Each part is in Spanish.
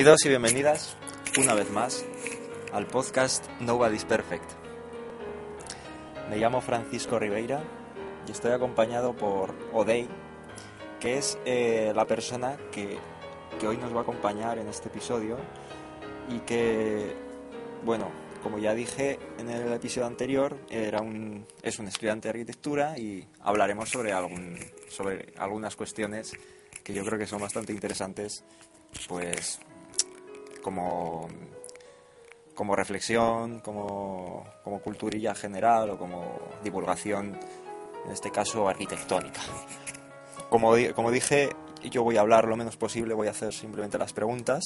Bienvenidos y bienvenidas una vez más al podcast Nobody's Perfect. Me llamo Francisco Ribeira y estoy acompañado por Odey, que es eh, la persona que, que hoy nos va a acompañar en este episodio y que, bueno, como ya dije en el episodio anterior, era un, es un estudiante de arquitectura y hablaremos sobre, algún, sobre algunas cuestiones que yo creo que son bastante interesantes pues como, como reflexión, como, como culturilla general o como divulgación, en este caso arquitectónica. Como, como dije, yo voy a hablar lo menos posible, voy a hacer simplemente las preguntas.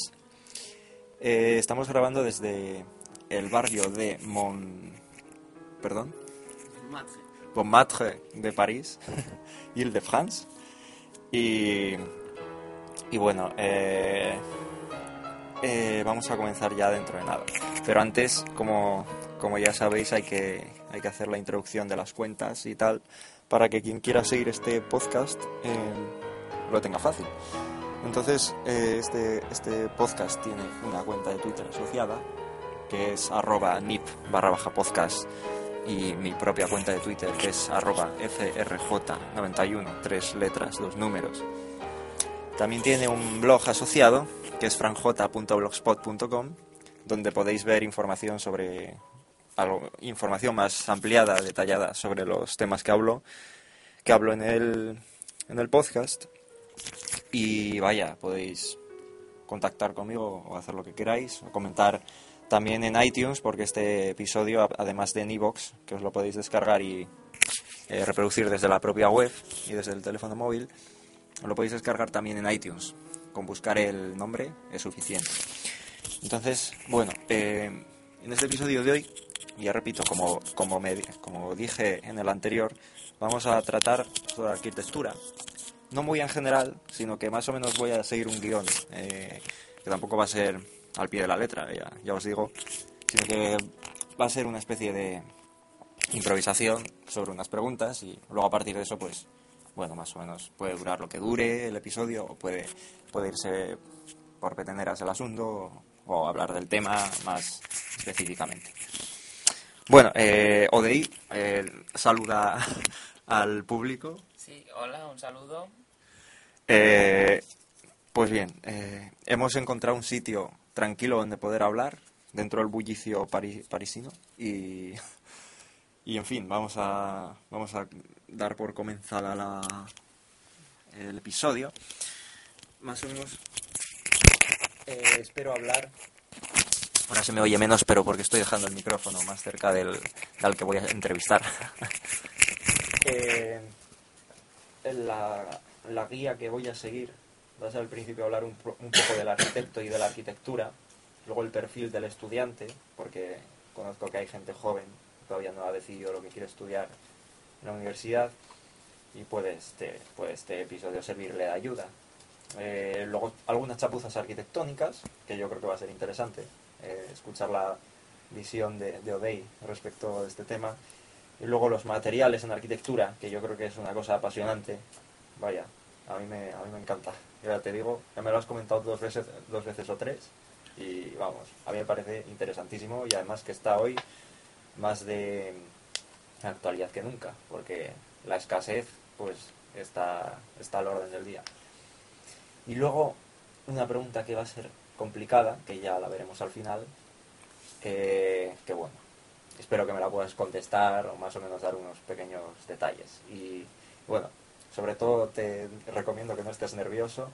Eh, estamos grabando desde el barrio de Mont... ¿Perdón? Montmartre de París, Ile-de-France. Y, y bueno, eh, eh, vamos a comenzar ya dentro de nada. Pero antes, como, como ya sabéis, hay que, hay que hacer la introducción de las cuentas y tal, para que quien quiera seguir este podcast eh, lo tenga fácil. Entonces, eh, este, este podcast tiene una cuenta de Twitter asociada, que es arroba nip barra baja podcast, y mi propia cuenta de Twitter, que es arroba frj91, tres letras, dos números. También tiene un blog asociado, que es franj.blogspot.com, donde podéis ver información sobre algo, información más ampliada, detallada sobre los temas que hablo, que hablo en el, en el podcast. Y vaya, podéis contactar conmigo o hacer lo que queráis, o comentar también en iTunes, porque este episodio, además de en iVoox, que os lo podéis descargar y eh, reproducir desde la propia web y desde el teléfono móvil, lo podéis descargar también en iTunes. Con buscar el nombre es suficiente. Entonces, bueno, eh, en este episodio de hoy, ya repito, como, como, me, como dije en el anterior, vamos a tratar sobre arquitectura. No muy en general, sino que más o menos voy a seguir un guion, eh, que tampoco va a ser al pie de la letra, ya, ya os digo, sino que va a ser una especie de improvisación sobre unas preguntas y luego a partir de eso, pues, bueno, más o menos puede durar lo que dure el episodio o puede, puede irse por peteneras el asunto o, hablar del tema más específicamente. Bueno, eh, eh, saluda al público. Sí, hola, un saludo. Eh, pues bien, eh, hemos encontrado un sitio tranquilo donde poder hablar, dentro del bullicio pari- parisino, y, y en fin, vamos a, vamos a dar por comenzada la, el episodio. Más o menos eh, espero hablar. Ahora se me oye menos, pero porque estoy dejando el micrófono más cerca del, del que voy a entrevistar. Eh, la, la guía que voy a seguir va a ser al principio hablar un, un poco del arquitecto y de la arquitectura, luego el perfil del estudiante, porque conozco que hay gente joven todavía no ha decidido lo que quiere estudiar en la universidad y puede este, puede este episodio servirle de ayuda. Eh, luego algunas chapuzas arquitectónicas, que yo creo que va a ser interesante eh, escuchar la visión de, de Odey respecto a este tema. Y luego los materiales en arquitectura, que yo creo que es una cosa apasionante. Vaya, a mí me, a mí me encanta. Ya te digo, ya me lo has comentado dos veces, dos veces o tres. Y vamos, a mí me parece interesantísimo y además que está hoy más de actualidad que nunca, porque la escasez pues está, está al orden del día. Y luego una pregunta que va a ser complicada, que ya la veremos al final, que, que bueno, espero que me la puedas contestar o más o menos dar unos pequeños detalles. Y bueno, sobre todo te recomiendo que no estés nervioso,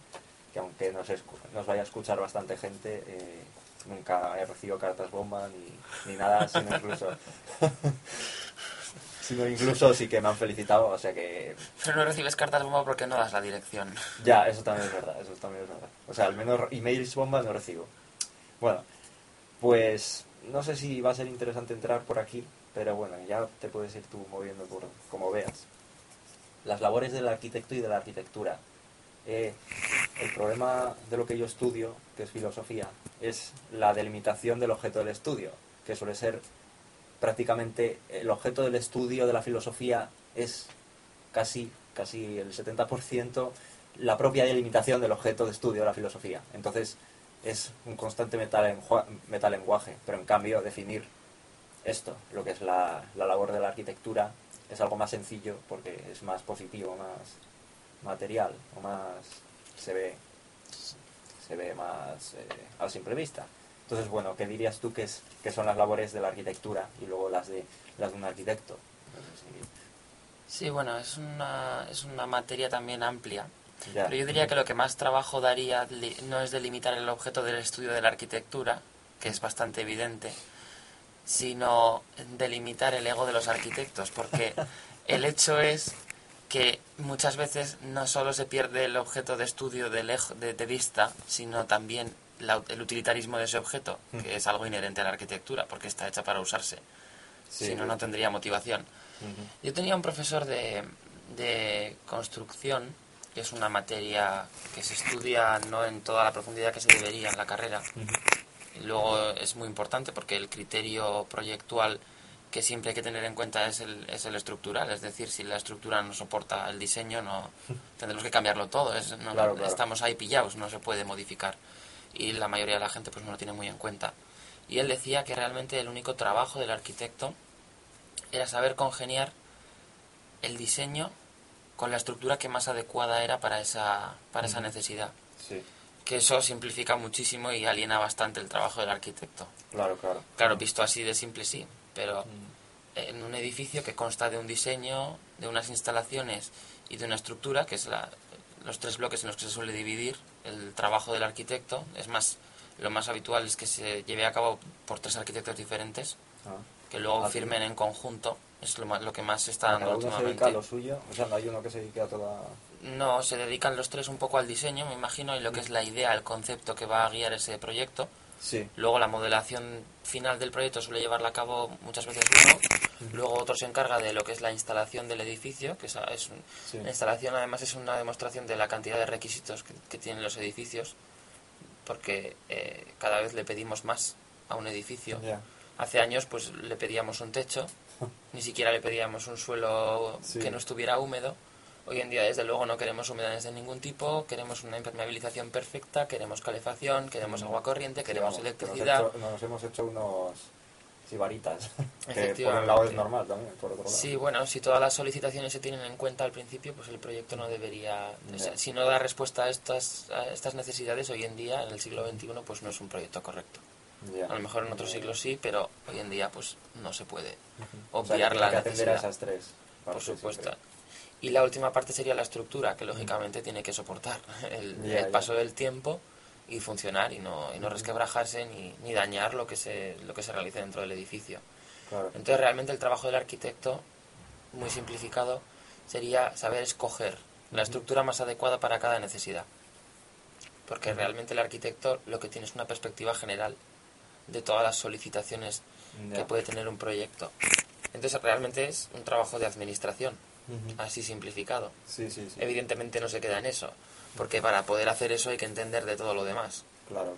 que aunque nos, nos vaya a escuchar bastante gente, eh, nunca he recibido cartas bomba ni, ni nada, sino incluso... sino incluso sí que me han felicitado, o sea que... Pero no recibes cartas bomba porque no das la dirección. Ya, eso también es verdad, eso también es verdad. O sea, al menos emails bomba no recibo. Bueno, pues no sé si va a ser interesante entrar por aquí, pero bueno, ya te puedes ir tú moviendo por como veas. Las labores del arquitecto y de la arquitectura. Eh, el problema de lo que yo estudio, que es filosofía, es la delimitación del objeto del estudio, que suele ser prácticamente el objeto del estudio de la filosofía es casi, casi el 70% la propia delimitación del objeto de estudio de la filosofía. Entonces, es un constante metalenguaje, pero en cambio definir esto, lo que es la, labor de la arquitectura, es algo más sencillo porque es más positivo, más material, o más se ve, se ve más eh, a simple vista. Entonces, bueno, ¿qué dirías tú que, es, que son las labores de la arquitectura y luego las de, las de un arquitecto? Sí, bueno, es una, es una materia también amplia pero yo diría que lo que más trabajo daría no es delimitar el objeto del estudio de la arquitectura, que es bastante evidente, sino delimitar el ego de los arquitectos, porque el hecho es que muchas veces no solo se pierde el objeto de estudio de, de, vista, sino también el utilitarismo de ese objeto, que es algo inherente a la arquitectura, porque está hecha para usarse. si no, no tendría motivación. Yo tenía un profesor de, de construcción que es una materia que se estudia no en toda la profundidad que se debería en la carrera. y luego es muy importante porque el criterio proyectual que siempre hay que tener en cuenta es el, es el estructural, es decir, si la estructura no soporta el diseño, no tendremos que cambiarlo todo, es, no, estamos ahí pillados, no se puede modificar. Y la mayoría de la gente pues no lo tiene muy en cuenta. Y él decía que realmente el único trabajo del arquitecto era saber congeniar el diseño con la estructura que más adecuada era para esa, para esa necesidad. Que eso simplifica muchísimo y aliena bastante el trabajo del arquitecto. Claro, claro. Claro, visto así de simple sí, pero en un edificio que consta de un diseño, de unas instalaciones y de una estructura, que es la, los tres bloques en los que se suele dividir el trabajo del arquitecto, es más, lo más habitual es que se lleve a cabo por tres arquitectos diferentes, ah. que luego ah, firmen en conjunto es lo, lo que más se está dando últimamente. se dedica a lo suyo? O sea, no hay uno que se dedique a toda... No, se dedican los tres un poco al diseño, me imagino, y lo que es la idea, el concepto que va a guiar ese proyecto. Sí. Luego la modelación final del proyecto suele llevarla a cabo muchas veces uno. Luego otro se encarga de lo que es la instalación del edificio, que es, es la instalación además es una demostración de la cantidad de requisitos que, tienen los edificios, porque eh, cada vez le pedimos más a un edificio. Hace años pues le pedíamos un techo ni siquiera le pedíamos un suelo que no estuviera húmedo. Hoy en día, desde luego, no queremos humedades de ningún tipo, queremos una impermeabilización perfecta, queremos calefacción, queremos agua corriente, queremos electricidad. Nos, hemos hecho unos sibaritas, que por un lado es normal también, por otro lado. Sí, bueno, si todas las solicitaciones se tienen en cuenta al principio, pues el proyecto no debería... si no da respuesta a estas, a estas necesidades, hoy en día, en el siglo XXI, pues no es un proyecto correcto. A lo mejor en otros siglos sí, pero hoy en día pues no se puede obviar la necesidad. esas tres. Por supuesto. Y la última parte sería la estructura, que lógicamente tiene que soportar el, paso del tiempo y funcionar y no, y no resquebrajarse ni, ni, dañar lo que se lo que se realice dentro del edificio. Entonces realmente el trabajo del arquitecto, muy simplificado, sería saber escoger la estructura más adecuada para cada necesidad. Porque realmente el arquitecto lo que tiene es una perspectiva general de todas las solicitaciones que puede tener un proyecto. Entonces realmente es un trabajo de administración, así simplificado. Evidentemente no se queda en eso, porque para poder hacer eso hay que entender de todo lo demás. Claro,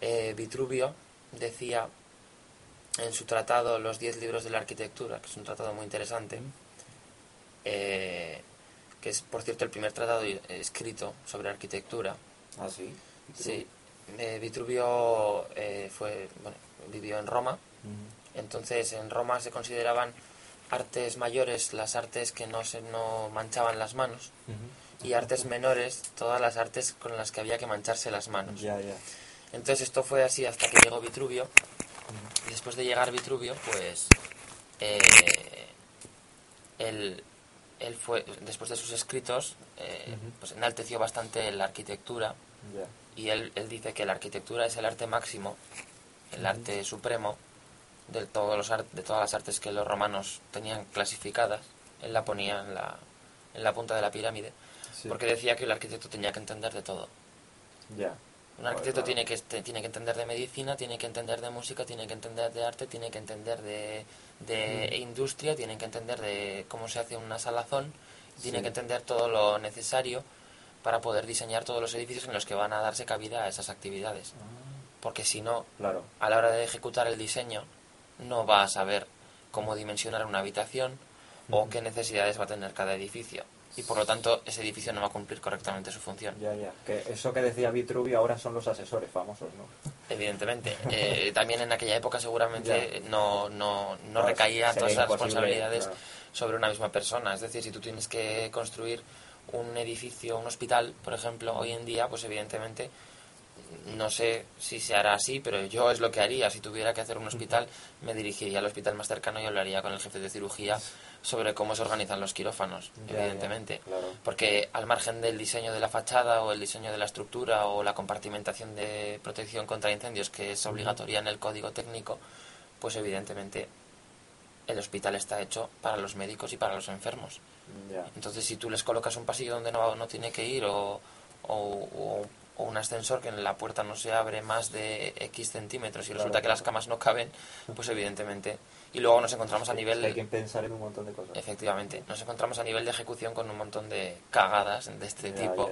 eh, Vitruvio decía en su tratado Los diez libros de la arquitectura, que es un tratado muy interesante, eh, que es, por cierto, el primer tratado escrito sobre arquitectura. Ah, sí. Sí. Eh, Vitruvio eh, fue, bueno, vivió en Roma, entonces en Roma se consideraban artes mayores las artes que no se no manchaban las manos y artes menores todas las artes con las que había que mancharse las manos. Entonces esto fue así hasta que llegó Vitruvio. Y después de llegar Vitruvio, pues eh, él, él, fue, después de sus escritos, eh, pues enalteció bastante la arquitectura. Y él, él, dice que la arquitectura es el arte máximo, el arte supremo de, todos los de todas las artes que los romanos tenían clasificadas. Él la ponía en la, en la punta de la pirámide, porque decía que el arquitecto tenía que entender de todo. Ya. Un arquitecto tiene, que, tiene que entender de medicina, tiene que entender de música, tiene que entender de arte, tiene que entender de, de industria, tiene que entender de cómo se hace una salazón, tiene que entender todo lo necesario para poder diseñar todos los edificios en los que van a darse cabida a esas actividades. Ah. Porque si no, claro. a la hora de ejecutar el diseño, no va a saber cómo dimensionar una habitación o qué necesidades va a tener cada edificio y por lo tanto ese edificio no va a cumplir correctamente su función. Ya, ya. Que eso que decía Vitruvio ahora son los asesores famosos, ¿no? Evidentemente. Eh, también en aquella época seguramente no, no, no recaía todas las responsabilidades sobre una misma persona. Es decir, si tú tienes que construir un edificio, un hospital, por ejemplo, hoy en día, pues evidentemente no sé si se hará así, pero yo es lo que haría. Si tuviera que hacer un hospital, me dirigiría al hospital más cercano y hablaría con el jefe de cirugía sobre cómo se organizan los quirófanos, evidentemente. Porque al margen del diseño de la fachada o el diseño de la estructura o la compartimentación de protección contra incendios, que es obligatoria en el código técnico, pues evidentemente el hospital está hecho para los médicos y para los enfermos. Entonces, si tú les colocas un pasillo donde no, no tiene que ir o, o o un ascensor que en la puerta no se abre más de X centímetros y resulta que las camas no caben, pues evidentemente. Y luego nos encontramos a nivel... Hay que pensar en un montón de cosas. Efectivamente. Nos encontramos a nivel de ejecución con un montón de cagadas de este tipo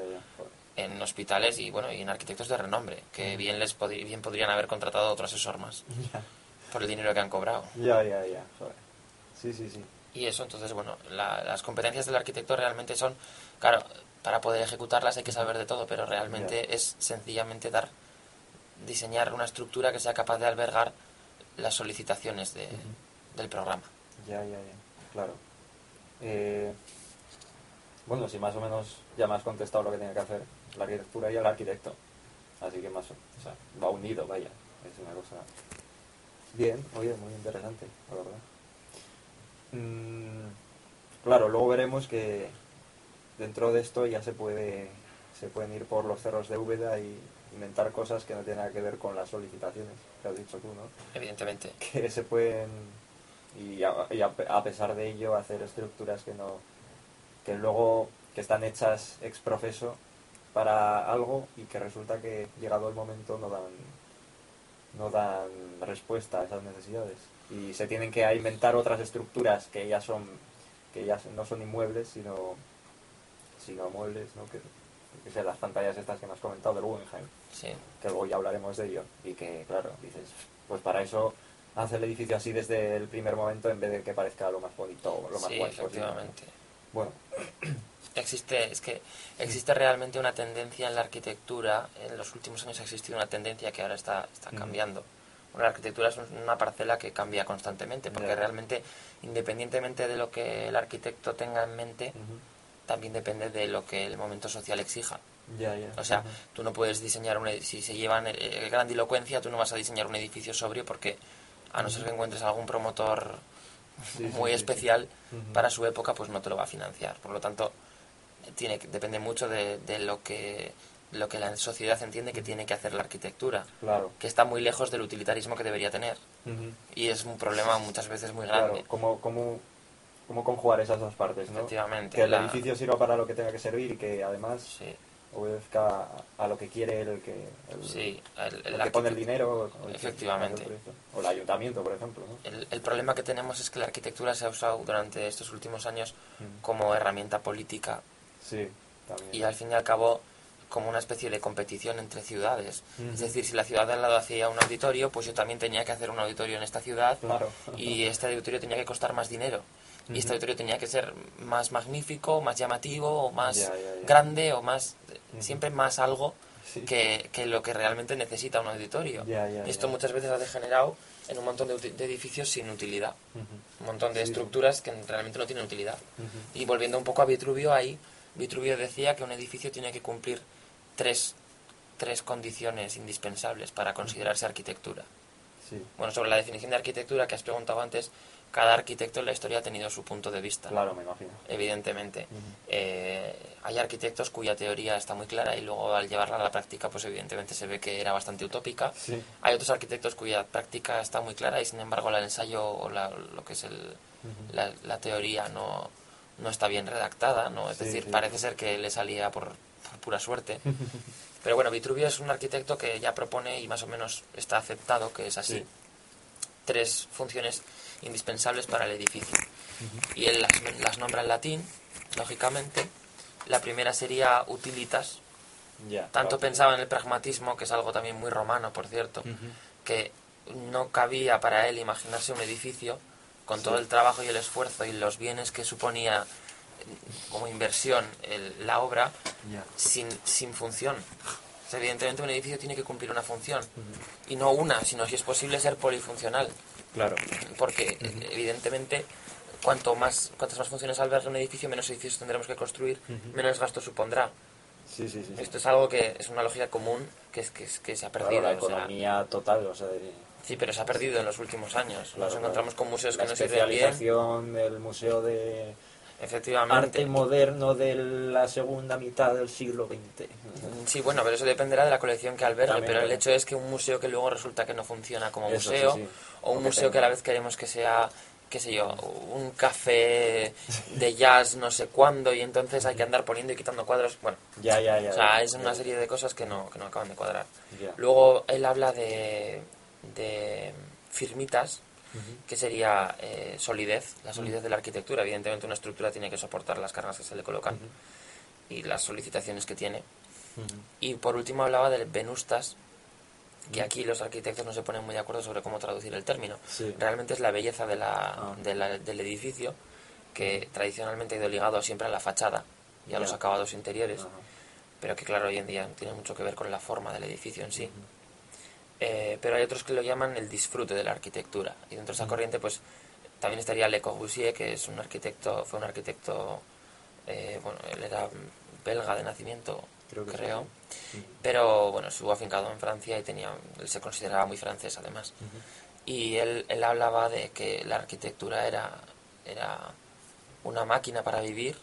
en hospitales y bueno y en arquitectos de renombre, que bien les bien podrían haber contratado otro asesor más por el dinero que han cobrado. Ya, ya, ya. Sí, sí, sí. Y eso, entonces, bueno, las competencias del arquitecto realmente son, claro, para poder ejecutarlas hay que saber de todo, pero realmente es sencillamente dar, diseñar una estructura que sea capaz de albergar las solicitaciones de, del programa. Ya, ya, ya, claro. Eh, bueno, si más o menos ya me has contestado lo que tiene que hacer la arquitectura y el arquitecto. Así que más o, sea, va unido, vaya. Es una cosa bien, oye, muy interesante, la verdad. Mm, claro, luego veremos que dentro de esto ya se puede se pueden ir por los cerros de Úbeda y inventar cosas que no tienen nada que ver con las solicitaciones que has dicho tú, ¿no? Evidentemente. Que se pueden y a, pesar de ello hacer estructuras que no que luego que están hechas ex profeso para algo y que resulta que llegado el momento no dan no dan respuesta a esas necesidades y se tienen que inventar otras estructuras que ya son que ya no son inmuebles sino sino muebles, ¿no? Que, que sean las pantallas estas que me has comentado del Guggenheim, sí. que luego ya hablaremos de ello, y que, claro, dices, pues para eso hace el edificio así desde el primer momento en vez de que parezca lo más bonito o lo más sí, guay efectivamente. Bueno. Existe, es que existe realmente una tendencia en la arquitectura, en los últimos años ha existido una tendencia que ahora está, está cambiando. la arquitectura es una parcela que cambia constantemente, porque realmente, independientemente de lo que el arquitecto tenga en mente, también depende de lo que el momento social exija. O sea, tú no puedes diseñar un si se llevan el, el grandilocuencia, tú no vas a diseñar un edificio sobrio porque a no ser que encuentres algún promotor muy especial para su época, pues no te lo va a financiar. Por lo tanto, tiene depende mucho de, de, lo que lo que la sociedad entiende que tiene que hacer la arquitectura, claro. que está muy lejos del utilitarismo que debería tener. Y es un problema muchas veces muy grande. Claro, como, cómo conjugar esas dos partes, ¿no? Efectivamente. Que el edificio sirva para lo que tenga que servir y que además obedezca a lo que quiere el que, el, sí, el, que pone el dinero. Efectivamente. o el ayuntamiento, por ejemplo. El, problema que tenemos es que la arquitectura se ha usado durante estos últimos años mm. como herramienta política. Sí, también. Y al fin y al cabo como una especie de competición entre ciudades. Es decir, si la ciudad de al lado hacía un auditorio, pues yo también tenía que hacer un auditorio en esta ciudad y este auditorio tenía que costar más dinero. Y este auditorio tenía que ser más magnífico, más llamativo, o más grande, o más... Siempre más algo que, que, lo que realmente necesita un auditorio. y esto muchas veces ha degenerado en un montón de, edificios sin utilidad. Un montón de estructuras que realmente no tienen utilidad. Y volviendo un poco a Vitruvio, ahí Vitruvio decía que un edificio tiene que cumplir tres, tres condiciones indispensables para considerarse arquitectura. Bueno, sobre la definición de arquitectura que has preguntado antes, cada arquitecto en la historia ha tenido su punto de vista. Claro, me imagino. Evidentemente. Eh, hay arquitectos cuya teoría está muy clara y luego al llevarla a la práctica, pues evidentemente se ve que era bastante utópica. Hay otros arquitectos cuya práctica está muy clara y sin embargo el ensayo o lo que es el, la, teoría no, no está bien redactada, ¿no? Es decir, parece ser que le salía por, pura suerte. Pero bueno, Vitruvio es un arquitecto que ya propone y más o menos está aceptado que es así. Tres funciones indispensables para el edificio. Y él las, nombra en latín, lógicamente. La primera sería utilitas. Tanto pensaba en el pragmatismo, que es algo también muy romano, por cierto, que no cabía para él imaginarse un edificio con todo el trabajo y el esfuerzo y los bienes que suponía como inversión la obra sin, sin función. Evidentemente un edificio tiene que cumplir una función y no una, sino si es posible ser polifuncional. Claro. Porque, evidentemente, cuanto más, cuantas más funciones albergue un edificio, menos edificios tendremos que construir, menos gasto supondrá. Sí, sí, sí, Esto es algo que es una lógica común que, es, que, que se ha perdido. la economía total, o sea, Sí, pero se ha perdido en los últimos años. Nos encontramos con museos que no sirven bien. La especialización del museo de Efectivamente. arte moderno de la segunda mitad del siglo XX. Sí, bueno, pero eso dependerá de la colección que albergue, pero el hecho es que un museo que luego resulta que no funciona como museo, o un museo que a la vez queremos que sea qué sé yo, un café de jazz no sé cuándo y entonces hay que andar poniendo y quitando cuadros. Bueno, ya, ya, ya, o sea, es una serie de cosas que no, que no acaban de cuadrar. Luego él habla de, de firmitas, que sería eh, solidez, la solidez de la arquitectura. Evidentemente una estructura tiene que soportar las cargas que se le colocan y las solicitaciones que tiene. Y por último hablaba del venustas, que aquí los arquitectos no se ponen muy de acuerdo sobre cómo traducir el término. Realmente es la belleza de la, ah. del edificio, que tradicionalmente ha ido ligado siempre a la fachada y a los acabados interiores, pero que claro, hoy en día tiene mucho que ver con la forma del edificio en sí. Eh, pero hay otros que lo llaman el disfrute de la arquitectura. Y dentro de esa corriente, pues también estaría Le Corbusier, que es un arquitecto, fue un arquitecto, eh, bueno, él era belga de nacimiento, creo, pero bueno, estuvo afincado en Francia y tenía, él se consideraba muy francés además. Y él, él hablaba de que la arquitectura era, era una máquina para vivir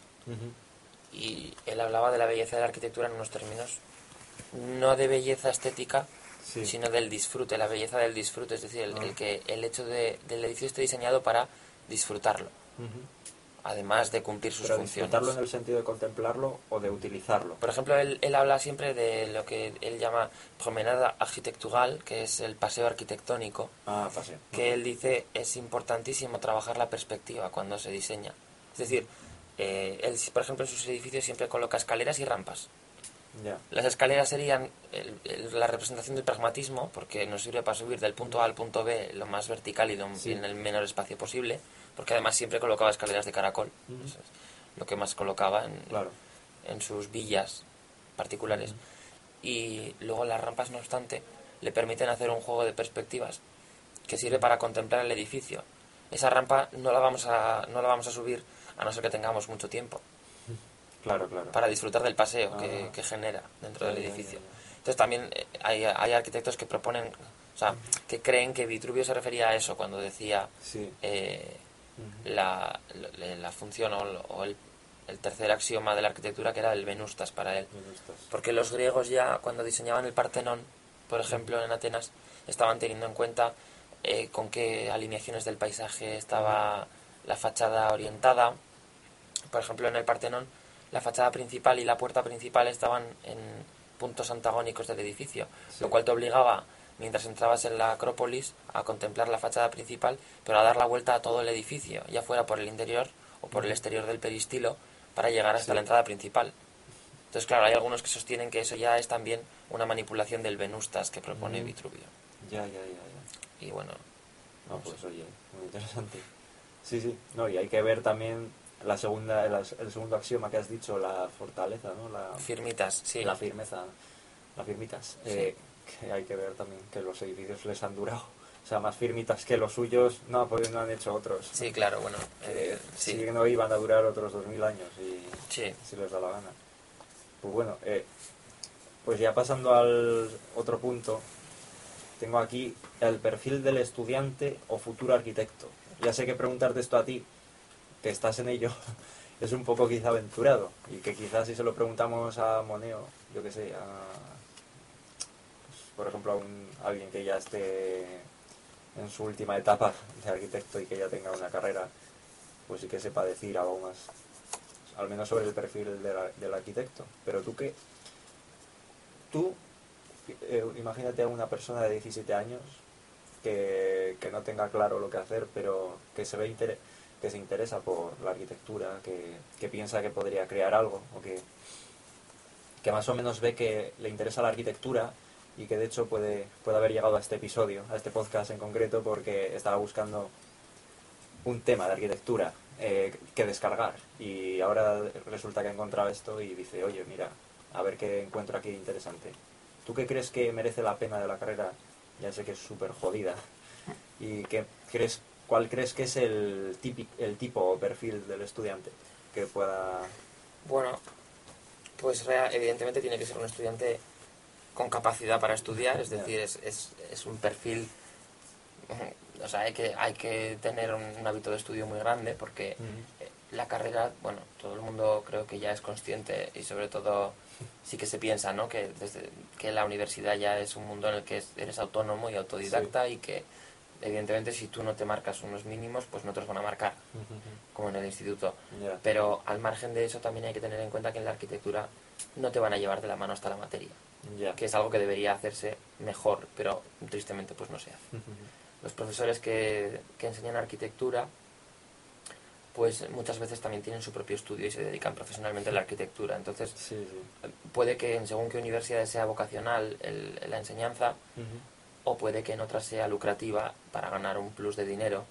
y él hablaba de la belleza de la arquitectura en unos términos no de belleza estética, sino del disfrute, la belleza del disfrute, es decir, el, ah. que el hecho de, del edificio esté diseñado para disfrutarlo, además de cumplir sus funciones. ¿Disfrutarlo en el sentido de contemplarlo o de utilizarlo? Por ejemplo, él, él habla siempre de lo que él llama promenada arquitectural, que es el paseo arquitectónico, ah, paseo. que él dice es importantísimo trabajar la perspectiva cuando se diseña. Es decir, eh, él, por ejemplo, en sus edificios siempre coloca escaleras y rampas. Las escaleras serían la representación del pragmatismo, porque nos sirve para subir del punto A al punto B lo más vertical y, en el menor espacio posible, porque además siempre colocaba escaleras de caracol, lo que más colocaba en, en sus villas particulares. Y luego las rampas, no obstante, le permiten hacer un juego de perspectivas que sirve para contemplar el edificio. Esa rampa no la vamos a, no la vamos a subir a no ser que tengamos mucho tiempo. Claro, claro. Para disfrutar del paseo que, ah. genera dentro del edificio. Entonces también eh, hay, hay, arquitectos que proponen, o sea, que creen que Vitruvio se refería a eso cuando decía eh, la, la, función o, el, el, tercer axioma de la arquitectura que era el venustas para él. Porque los griegos ya cuando diseñaban el Partenón, por ejemplo, en Atenas, estaban teniendo en cuenta eh, con qué alineaciones del paisaje estaba la fachada orientada. Por ejemplo, en el Partenón la fachada principal y la puerta principal estaban en puntos antagónicos del edificio, lo cual te obligaba, mientras entrabas en la Acrópolis, a contemplar la fachada principal, pero a dar la vuelta a todo el edificio, ya fuera por el interior o por el exterior del peristilo, para llegar hasta la entrada principal. Entonces, claro, hay algunos que sostienen que eso ya es también una manipulación del Venustas que propone Vitruvio. Ya, ya, ya, ya. Y bueno... No, pues oye, muy interesante. Sí, sí. No, y hay que ver también la segunda, el, segundo axioma que has dicho, la fortaleza, ¿no? La, firmitas, sí. La firmeza, la firmitas. Eh, que hay que ver también que los edificios les han durado. O sea, más firmitas que los suyos, no, pues no han hecho otros. Sí, claro, bueno. Eh, sí. que no iban a durar otros 2000 años y si les da la gana. Pues bueno, eh, pues ya pasando al otro punto, tengo aquí el perfil del estudiante o futuro arquitecto. Ya sé que preguntarte esto a ti, que estás en ello, es un poco quizá aventurado y que quizás si se lo preguntamos a Moneo, yo que sé, a por ejemplo, a, alguien que ya esté en su última etapa de arquitecto y que ya tenga una carrera, pues sí que sepa decir algo más, al menos sobre el perfil del arquitecto. Pero tú qué, tú, eh, imagínate a una persona de 17 años que, no tenga claro lo que hacer, pero que se ve que se interesa por la arquitectura, que, que, piensa que podría crear algo, o que, que más o menos ve que le interesa la arquitectura y que de hecho puede, puede haber llegado a este episodio, a este podcast en concreto, porque estaba buscando un tema de arquitectura eh, que descargar y ahora resulta que ha encontrado esto y dice, oye, mira, a ver qué encuentro aquí interesante. ¿Tú qué crees que merece la pena de la carrera? Ya sé que es súper jodida. ¿Y qué crees, cuál crees que es el, típico, el tipo o perfil del estudiante que pueda...? Bueno, pues evidentemente tiene que ser un estudiante con capacidad para estudiar, es decir, es, es, es un perfil, o sea, hay que, hay que tener un, hábito de estudio muy grande porque eh, la carrera, bueno, todo el mundo creo que ya es consciente y sobre todo sí que se piensa, ¿no? Que, desde, que la universidad ya es un mundo en el que eres autónomo y autodidacta y que evidentemente si tú no te marcas unos mínimos, pues no te los van a marcar, como en el instituto. Pero al margen de eso también hay que tener en cuenta que en la arquitectura no te van a llevar de la mano hasta la materia que es algo que debería hacerse mejor, pero tristemente pues no se hace. Los profesores que, que, enseñan arquitectura, pues muchas veces también tienen su propio estudio y se dedican profesionalmente a la arquitectura. Entonces, puede que en según qué universidad sea vocacional la enseñanza, o puede que en otras sea lucrativa para ganar un plus de dinero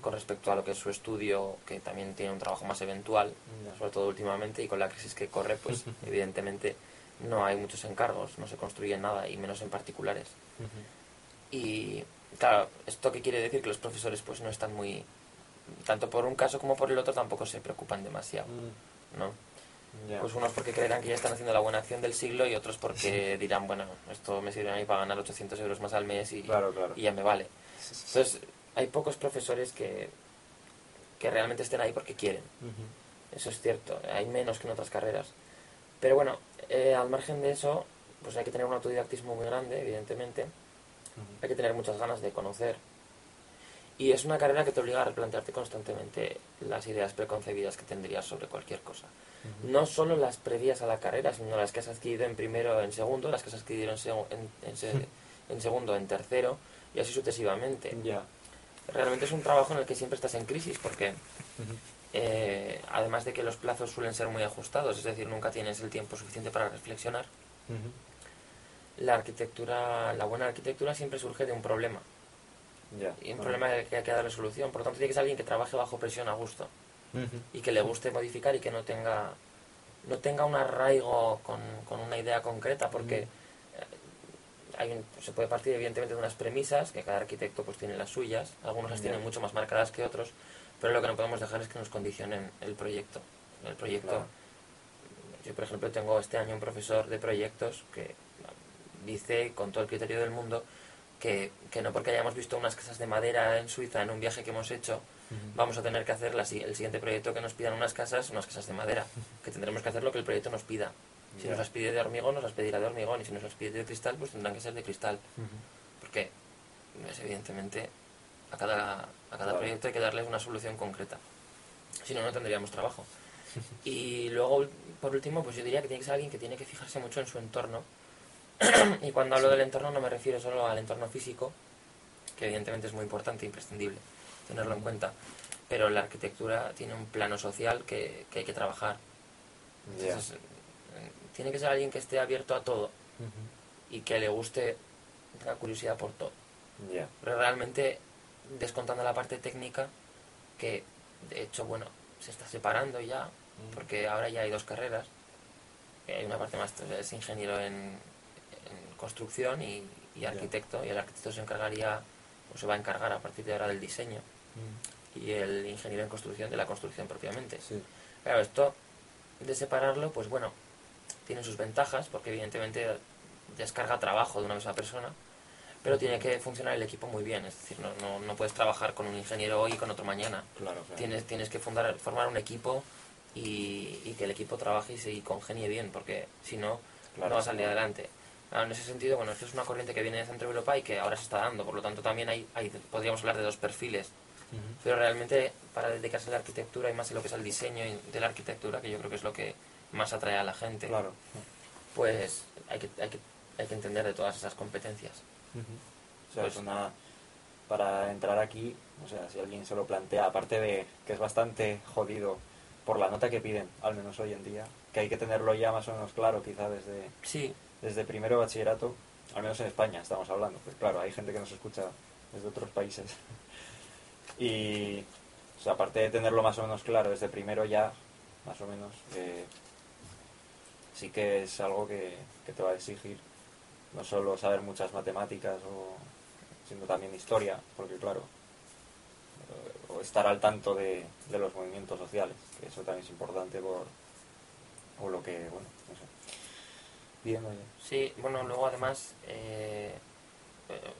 con respecto a lo que es su estudio, que también tiene un trabajo más eventual, sobre todo últimamente, y con la crisis que corre, pues evidentemente no hay muchos encargos, no se construye nada y menos en particulares. Y claro, ¿esto qué quiere decir? Que los profesores pues no están muy, tanto por un caso como por el otro tampoco se preocupan demasiado, mm. Pues unos porque creerán que ya están haciendo la buena acción del siglo y otros porque dirán, bueno, esto me sirve a mí para ganar 800 euros más al mes y, y ya me vale. Entonces, hay pocos profesores que, que realmente estén ahí porque quieren. Eso es cierto, hay menos que en otras carreras. Pero bueno, eh, al margen de eso, pues hay que tener un autodidactismo muy grande, evidentemente. Hay que tener muchas ganas de conocer. Y es una carrera que te obliga a replantearte constantemente las ideas preconcebidas que tendrías sobre cualquier cosa. No solo las previas a la carrera, sino las que has adquirido en primero, en segundo, las que has adquirido en, en, en, segundo, en tercero, y así sucesivamente. Realmente es un trabajo en el que siempre estás en crisis, porque eh, además de que los plazos suelen ser muy ajustados, es decir, nunca tienes el tiempo suficiente para reflexionar. La arquitectura, la buena arquitectura siempre surge de un problema. Y un problema que hay que darle solución. Por lo tanto, tiene que ser alguien que trabaje bajo presión a gusto. Y que le guste modificar y que no tenga, no tenga un arraigo con, con una idea concreta, porque eh, hay se puede partir evidentemente de unas premisas, que cada arquitecto pues tiene las suyas, algunos las tienen mucho más marcadas que otros, pero lo que no podemos dejar es que nos condicionen el proyecto. El proyecto. Yo, por ejemplo, tengo este año un profesor de proyectos que dice, con todo el criterio del mundo, que, que, no porque hayamos visto unas casas de madera en Suiza en un viaje que hemos hecho, vamos a tener que hacer el siguiente proyecto que nos pidan unas casas, unas casas de madera. Que tendremos que hacer lo que el proyecto nos pida. Si nos las pide de hormigón, nos las pedirá de hormigón. Y si nos las pide de cristal, pues tendrán que ser de cristal. Porque es evidentemente a cada, a cada proyecto hay que darle una solución concreta. Si no, no tendríamos trabajo. Y luego, por último, pues yo diría que tiene que ser alguien que tiene que fijarse mucho en su entorno. y cuando hablo del entorno no me refiero solo al entorno físico, que evidentemente es muy importante e imprescindible tenerlo en cuenta, pero la arquitectura tiene un plano social que, que hay que trabajar. Entonces, tiene que ser alguien que esté abierto a todo y que le guste la curiosidad por todo. Pero realmente, descontando la parte técnica, que de hecho, bueno, se está separando ya, porque ahora ya hay dos carreras. Hay una parte más, es ingeniero en, construcción y, arquitecto, y el arquitecto se encargaría, o se va a encargar a partir de ahora del diseño, y el ingeniero en construcción de la construcción propiamente. Claro, esto de separarlo, pues bueno, tiene sus ventajas, porque evidentemente descarga trabajo de una misma persona, pero tiene que funcionar el equipo muy bien. Es decir, no, no, no puedes trabajar con un ingeniero hoy y con otro mañana. Claro, Tienes, tienes que fundar, formar un equipo y, y, que el equipo trabaje y se congenie bien, porque si no, no va a salir adelante. En ese sentido, bueno, esto es una corriente que viene de Centro Europa y que ahora se está dando, por lo tanto también hay, hay podríamos hablar de dos perfiles. Pero realmente para dedicarse a la arquitectura y más en lo que es el diseño de la arquitectura, que yo creo que es lo que más atrae a la gente, claro. pues hay que, hay, que, hay que entender de todas esas competencias. O sea, pues, una, para entrar aquí, o sea, si alguien se lo plantea, aparte de que es bastante jodido por la nota que piden, al menos hoy en día, que hay que tenerlo ya más o menos claro, quizá desde, sí. Desde primero bachillerato, al menos en España estamos hablando, pues claro, hay gente que nos escucha desde otros países. y, o aparte de tenerlo más o menos claro desde primero ya, más o menos, eh, sí que es algo que, que te va a exigir no solo saber muchas matemáticas, o, sino también historia, porque claro, eh, o estar al tanto de, los movimientos sociales, que eso también es importante por, por lo que, bueno, Bien, Sí, bueno, luego además, eh, eh,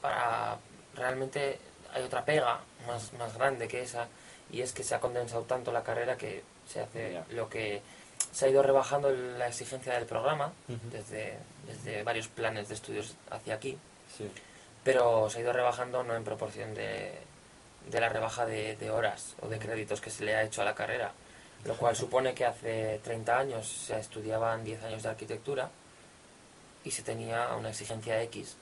para realmente hay otra pega más, más grande que esa, y es que se ha condensado tanto la carrera que se hace lo que se ha ido rebajando la exigencia del programa desde, desde, varios planes de estudios hacia aquí, pero se ha ido rebajando no en proporción de, de la rebaja de, de, horas o de créditos que se le ha hecho a la carrera, lo cual supone que hace 30 años se estudiaban 10 años de arquitectura y se tenía una exigencia X.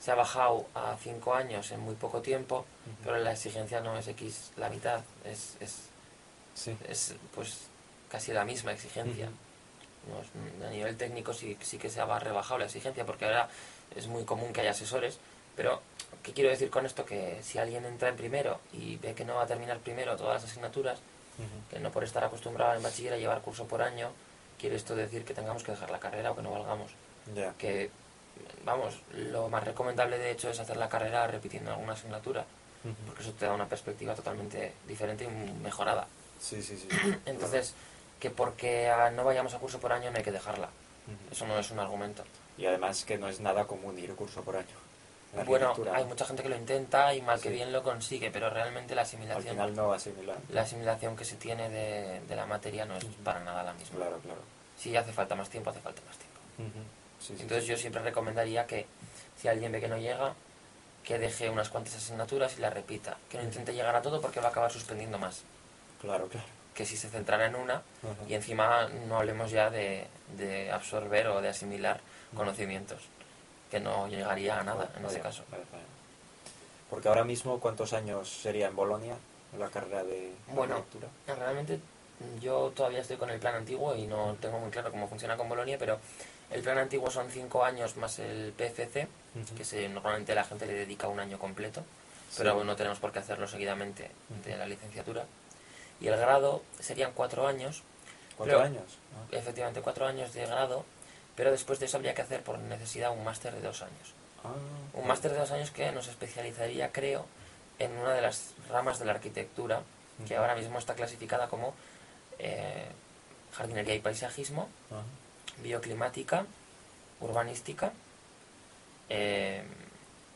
Se ha bajado a 5 años en muy poco tiempo, pero la exigencia no es X la mitad, es, es, es pues casi la misma exigencia. a nivel técnico sí, sí que se ha rebajado la exigencia, porque ahora es muy común que haya asesores, pero ¿qué quiero decir con esto? Que si alguien entra en primero y ve que no va a terminar primero todas las asignaturas, que no por estar acostumbrado en bachiller a llevar curso por año, quiere esto decir que tengamos que dejar la carrera o que no valgamos. Que, vamos, lo más recomendable de hecho es hacer la carrera repitiendo alguna asignatura, porque eso te da una perspectiva totalmente diferente y mejorada. Sí, sí, sí. Entonces, que porque no vayamos a curso por año no hay que dejarla. Eso no es un argumento. Y además que no es nada común ir a curso por año. Bueno, hay mucha gente que lo intenta y mal que bien lo consigue, pero realmente la asimilación... Al final no asimilar. La asimilación que se tiene de, de la materia no es para nada la misma. Claro, claro. Si hace falta más tiempo, hace falta más tiempo. Entonces yo siempre recomendaría que si alguien ve que no llega, que deje unas cuantas asignaturas y la repita. Que no intente llegar a todo porque va a acabar suspendiendo más. Claro, claro que si se centrara en una y encima no hablemos ya de, de, absorber o de asimilar conocimientos, que no llegaría a nada en ese caso. Porque ahora mismo, ¿cuántos años sería en Bolonia la carrera de bueno, realmente yo todavía estoy con el plan antiguo y no tengo muy claro cómo funciona con Bolonia, pero el plan antiguo son cinco años más el PFC, que se, normalmente la gente le dedica un año completo, pero no tenemos por qué hacerlo seguidamente de la licenciatura y el grado serían cuatro años. ¿Cuatro años? Ah. Efectivamente, cuatro años de grado, pero después de eso habría que hacer por necesidad un máster de dos años. Ah, un máster de dos años que nos especializaría, creo, en una de las ramas de la arquitectura, que ahora mismo está clasificada como eh, jardinería y paisajismo, bioclimática, urbanística, eh,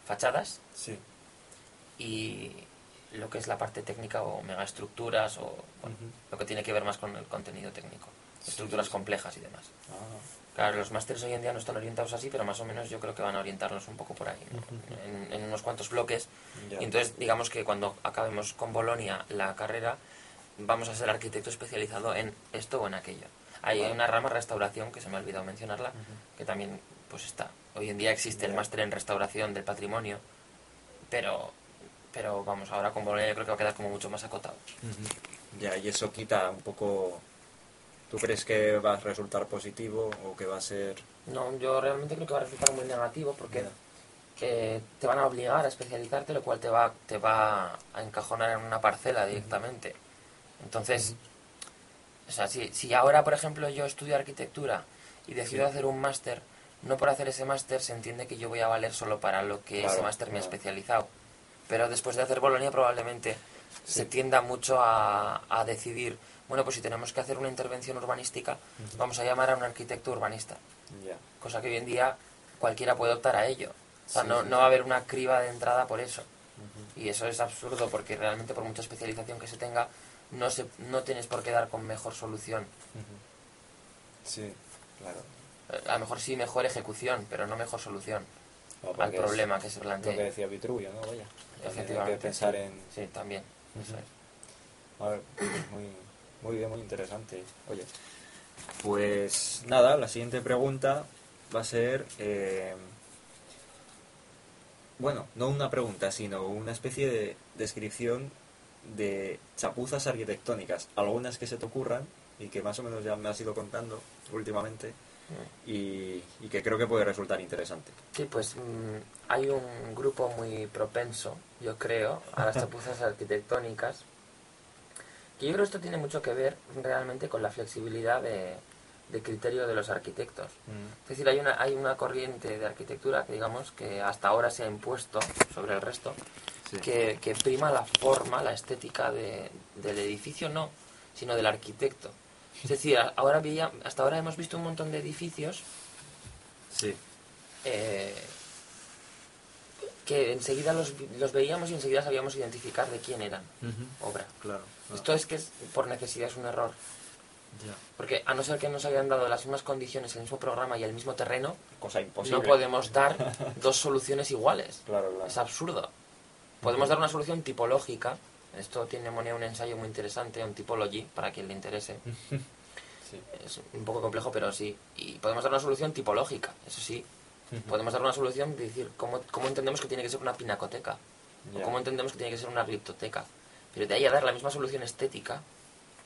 fachadas sí. y lo que es la parte técnica o megaestructuras o lo que tiene que ver más con el contenido técnico, estructuras complejas y demás. Ah. Claro, los másteres hoy en día no están orientados así, pero más o menos yo creo que van a orientarnos un poco por ahí, en, unos cuantos bloques. Y entonces, digamos que cuando acabemos con Bolonia la carrera, vamos a ser arquitecto especializado en esto o en aquello. Hay una rama restauración, que se me ha olvidado mencionarla, que también pues está. Hoy en día existe el máster en restauración del patrimonio, pero pero vamos, ahora con Bolonia yo creo que va a quedar como mucho más acotado. Ya, y eso quita un poco ¿Tú crees que va a resultar positivo o que va a ser...? No, yo realmente creo que va a resultar muy negativo porque que te van a obligar a especializarte, lo cual te va, te va a encajonar en una parcela directamente. Entonces, o sea, si, si ahora, por ejemplo, yo estudio arquitectura y decido hacer un máster, no por hacer ese máster se entiende que yo voy a valer solo para lo que ese máster me ha especializado. Pero después de hacer Bolonia probablemente se tienda mucho a, a, decidir, bueno, pues si tenemos que hacer una intervención urbanística, vamos a llamar a un arquitecto urbanista. Cosa que hoy en día cualquiera puede optar a ello. O sea, no, no va a haber una criba de entrada por eso. Y eso es absurdo porque realmente por mucha especialización que se tenga, no, se, no tienes por qué dar con mejor solución. Sí, claro. Eh, a lo mejor sí mejor ejecución, pero no mejor solución al problema que se plantea. Lo que decía Vitruvio, ¿no? Vaya. Efectivamente. Hay que pensar en... Sí, también. Eso es. A ver, muy, muy bien, muy interesante. Oye, pues nada, la siguiente pregunta va a ser... Eh, bueno, no una pregunta, sino una especie de descripción de chapuzas arquitectónicas, algunas que se te ocurran y que más o menos ya me has ido contando últimamente mm. y, que creo que puede resultar interesante. Sí, pues mm, hay un grupo muy propenso, yo creo, a las chapuzas arquitectónicas, que yo creo que esto tiene mucho que ver realmente con la flexibilidad de, de criterio de los arquitectos. Mm. Es decir, hay una, hay una corriente de arquitectura, que digamos, que hasta ahora se ha impuesto sobre el resto, que, que, prima la forma, la estética de, del edificio, no, sino del arquitecto. Es decir, ahora veía, hasta ahora hemos visto un montón de edificios sí. Eh, que enseguida los, los, veíamos y enseguida sabíamos identificar de quién eran obra. Claro, Esto es que es, por necesidad es un error. Porque a no ser que nos hayan dado las mismas condiciones, el mismo programa y el mismo terreno, Cosa imposible. no podemos dar dos soluciones iguales. Claro, Es absurdo. Podemos dar una solución tipológica. Esto tiene un ensayo muy interesante, un typology, para quien le interese. Es un poco complejo, pero sí. Y podemos dar una solución tipológica, eso sí. Podemos dar una solución de decir cómo, cómo entendemos que tiene que ser una pinacoteca. O cómo entendemos que tiene que ser una gliptoteca. Pero de ahí a dar la misma solución estética,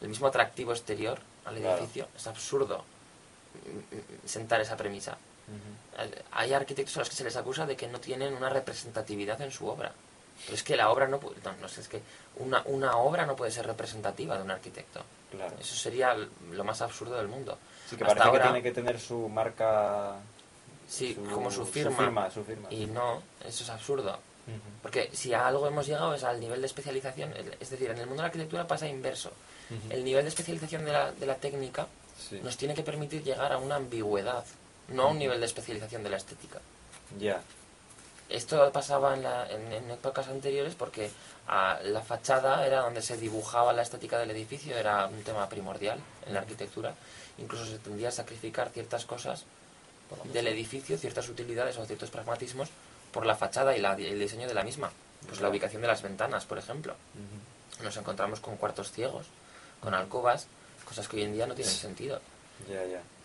el mismo atractivo exterior, al edificio. Es absurdo sentar esa premisa. Hay arquitectos a los que se les acusa de que no tienen una representatividad en su obra. Pero es que la obra no puede... No, es que una, una obra no puede ser representativa de un arquitecto. Claro. Eso sería lo más absurdo del mundo. Sí, que parece que tiene que tener su marca... Sí, como su firma. Su firma, Y no, eso es absurdo. Porque si a algo hemos llegado es al nivel de especialización. Es decir, en el mundo de la arquitectura pasa inverso el nivel de especialización de la, de la técnica nos tiene que permitir llegar a una ambigüedad, no a un nivel de especialización de la estética. Ya. Esto pasaba en, la, en, épocas anteriores porque a la fachada era donde se dibujaba la estética del edificio, era un tema primordial en la arquitectura. Incluso se tendría a sacrificar ciertas cosas del edificio, ciertas utilidades o ciertos pragmatismos por la fachada y, la, el diseño de la misma. Pues la ubicación de las ventanas, por ejemplo. Nos encontramos con cuartos ciegos con alcobas, cosas que hoy en día no tienen sentido.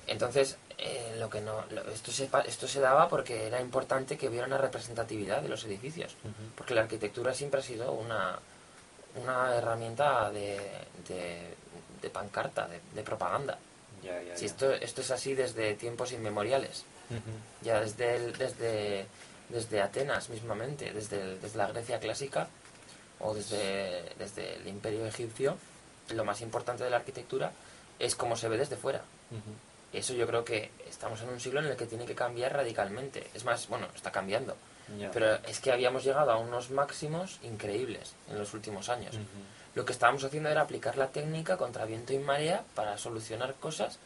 Entonces, eh, lo que no, esto, se, esto se daba porque era importante que hubiera una representatividad de los edificios, porque la arquitectura siempre ha sido una, una herramienta de, de, pancarta, de, propaganda. si esto, esto es así desde tiempos inmemoriales, ya desde, desde, desde Atenas mismamente, desde, desde la Grecia clásica o desde, desde el imperio egipcio, lo más importante de la arquitectura es cómo se ve desde fuera. Eso yo creo que estamos en un siglo en el que tiene que cambiar radicalmente. Es más, bueno, está cambiando. Pero es que habíamos llegado a unos máximos increíbles en los últimos años. Lo que estábamos haciendo era aplicar la técnica contra viento y marea para solucionar cosas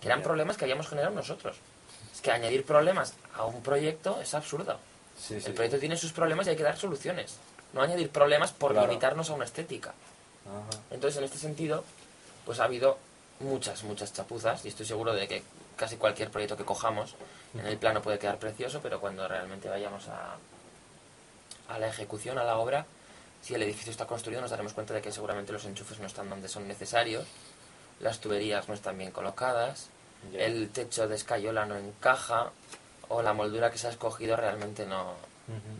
que eran problemas que habíamos generado nosotros. Es que añadir problemas a un proyecto es absurdo. el proyecto tiene sus problemas y hay que dar soluciones. No añadir problemas por limitarnos a una estética. Entonces, en este sentido, pues ha habido muchas, muchas chapuzas y estoy seguro de que casi cualquier proyecto que cojamos en el plano puede quedar precioso, pero cuando realmente vayamos a, a la ejecución, a la obra, si el edificio está construido nos daremos cuenta de que seguramente los enchufes no están donde son necesarios, las tuberías no están bien colocadas, el techo de escayola no encaja o la moldura que se ha escogido realmente no,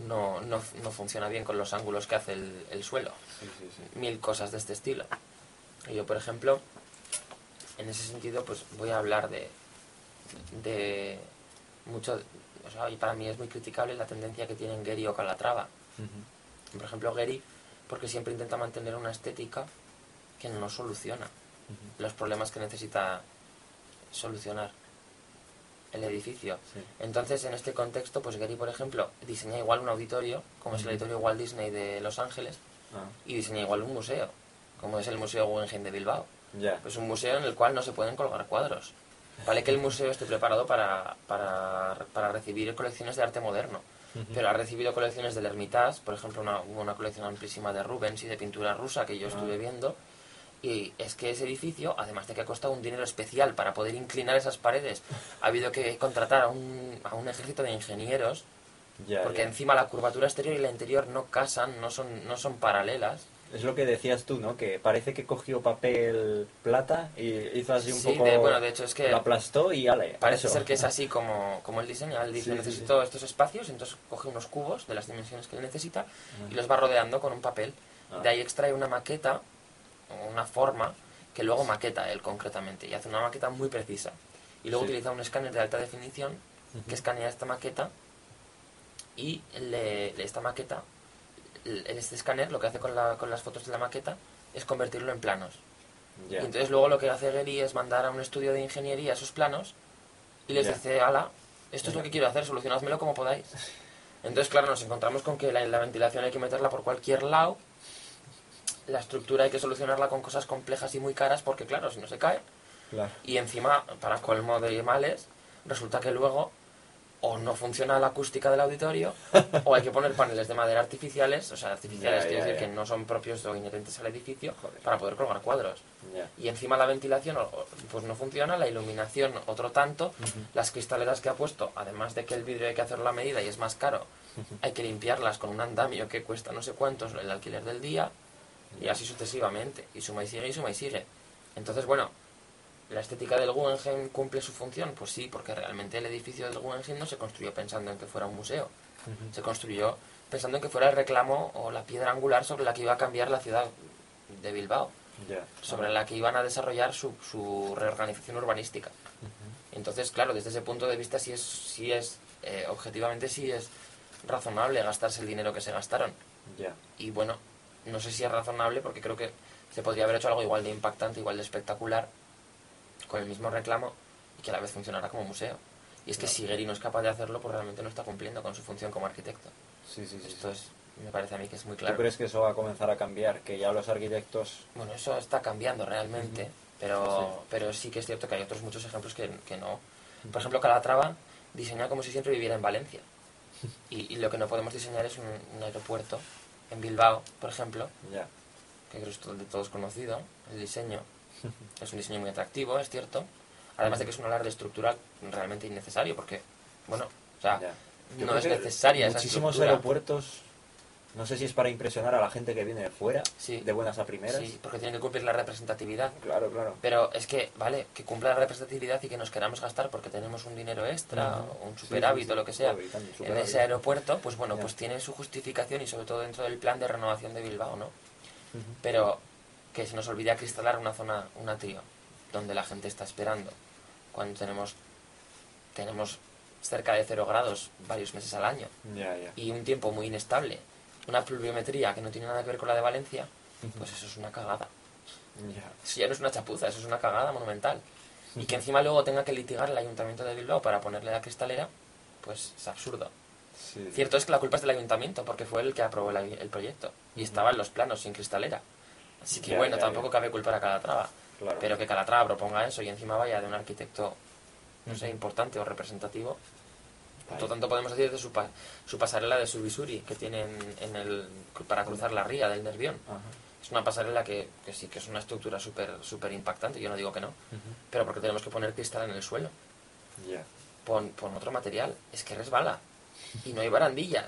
no, no, no, funciona bien con los ángulos que hace el, el suelo. Mil cosas de este estilo. Yo, por ejemplo, en ese sentido, pues voy a hablar de, de mucho, o sea, y para mí es muy criticable la tendencia que tienen Gary o Calatrava. Por ejemplo, Gary, porque siempre intenta mantener una estética que no soluciona los problemas que necesita solucionar el edificio. Entonces, en este contexto, pues Gary, por ejemplo, diseña igual un auditorio, como es el auditorio Walt Disney de Los Ángeles, ah. y diseña igual un museo, como es el Museo Guggenheim de Bilbao. Es Pues un museo en el cual no se pueden colgar cuadros. Vale que el museo esté preparado para, para, recibir colecciones de arte moderno, pero ha recibido colecciones del Hermitage, por ejemplo, una, una colección amplísima de Rubens y de pintura rusa que yo estuve ah. viendo, y es que ese edificio, además de que ha costado un dinero especial para poder inclinar esas paredes, ha habido que contratar a un, a un ejército de ingenieros, porque encima la curvatura exterior y la interior no casan, no son, no son paralelas. Es lo que decías tú, ¿no? Que parece que cogió papel plata y hizo así un poco... bueno, de hecho es que... Lo aplastó y ale. Parece ser que es así como, como él diseña. Él dice, necesito estos espacios, entonces coge unos cubos de las dimensiones que él necesita y los va rodeando con un papel. Ah. De ahí extrae una maqueta una forma que luego maqueta él concretamente y hace una maqueta muy precisa. Y luego utiliza un escáner de alta definición que escanea esta maqueta y le, esta maqueta, este escáner lo que hace con, la, con las fotos de la maqueta es convertirlo en planos. Y entonces luego lo que hace Gary es mandar a un estudio de ingeniería esos planos y les dice, ala, esto es lo que quiero hacer, solucionádmelo como podáis. Entonces, claro, nos encontramos con que la ventilación hay que meterla por cualquier lado la estructura hay que solucionarla con cosas complejas y muy caras porque, claro, si no se cae. Y encima, para colmo de males, resulta que luego o no funciona la acústica del auditorio o hay que poner paneles de madera artificiales, o sea, artificiales quiere decir que no son propios o inherentes al edificio para poder colgar cuadros. Y encima la ventilación pues no funciona, la iluminación otro tanto, las cristaleras que ha puesto, además de que el vidrio hay que hacer la medida y es más caro, hay que limpiarlas con un andamio que cuesta no sé cuántos el alquiler del día y así sucesivamente, y suma y sigue y suma y sigue. Entonces, bueno, ¿la estética del Guggenheim cumple su función? Pues sí, porque realmente el edificio del Guggenheim no se construyó pensando en que fuera un museo, se construyó pensando en que fuera el reclamo o la piedra angular sobre la que iba a cambiar la ciudad de Bilbao, sobre la que iban a desarrollar su, su reorganización urbanística. Entonces, claro, desde ese punto de vista sí es, sí es eh, objetivamente sí es razonable gastarse el dinero que se gastaron. Y bueno, no sé si es razonable porque creo que se podría haber hecho algo igual de impactante, igual de espectacular, con el mismo reclamo y que a la vez funcionara como museo. Y es que si Gary no es capaz de hacerlo, pues realmente no está cumpliendo con su función como arquitecto. Sí, sí, sí. Esto es, me parece a mí que es muy claro. ¿Tú crees que eso va a comenzar a cambiar? Que ya los arquitectos... Bueno, eso está cambiando realmente, pero, sí. pero sí que es cierto que hay otros muchos ejemplos que, que no. Por ejemplo, Calatrava diseña como si siempre viviera en Valencia. Y, y lo que no podemos diseñar es un aeropuerto en Bilbao, por ejemplo, que creo que es de todos conocido, el diseño. Es un diseño muy atractivo, es cierto, además de que es un alarde estructural realmente innecesario, porque, bueno, o sea, no es necesaria esa Muchísimos aeropuertos no sé si es para impresionar a la gente que viene de fuera, de buenas a primeras. Sí, porque tienen que cumplir la representatividad. Claro, claro. Pero es que, vale, que cumpla la representatividad y que nos queramos gastar porque tenemos un dinero extra, un superávit o lo que sea, en ese aeropuerto, pues bueno, pues tiene su justificación y sobre todo dentro del plan de renovación de Bilbao, ¿no? Pero que se nos olvide acristalar una zona, un atrio, donde la gente está esperando, cuando tenemos, tenemos cerca de cero grados varios meses al año. Y un tiempo muy inestable una pluviometría que no tiene nada que ver con la de Valencia, pues eso es una cagada. Si ya no es una chapuza, eso es una cagada monumental. Y que encima luego tenga que litigar el ayuntamiento de Bilbao para ponerle la cristalera, pues es absurdo. Cierto es que la culpa es del ayuntamiento, porque fue el que aprobó el, proyecto. Y estaban los planos sin cristalera. Así que bueno, tampoco cabe culpar a Calatrava. Pero que Calatrava proponga eso y encima vaya de un arquitecto, no sé, importante o representativo, por tanto, podemos decir de su, su pasarela de Subisuri que tienen en el, para cruzar la ría del Nervión. Es una pasarela que, que, sí que es una estructura súper super impactante, yo no digo que no, pero porque tenemos que poner cristal en el suelo. Pon, otro material, es que resbala. Y no hay barandillas.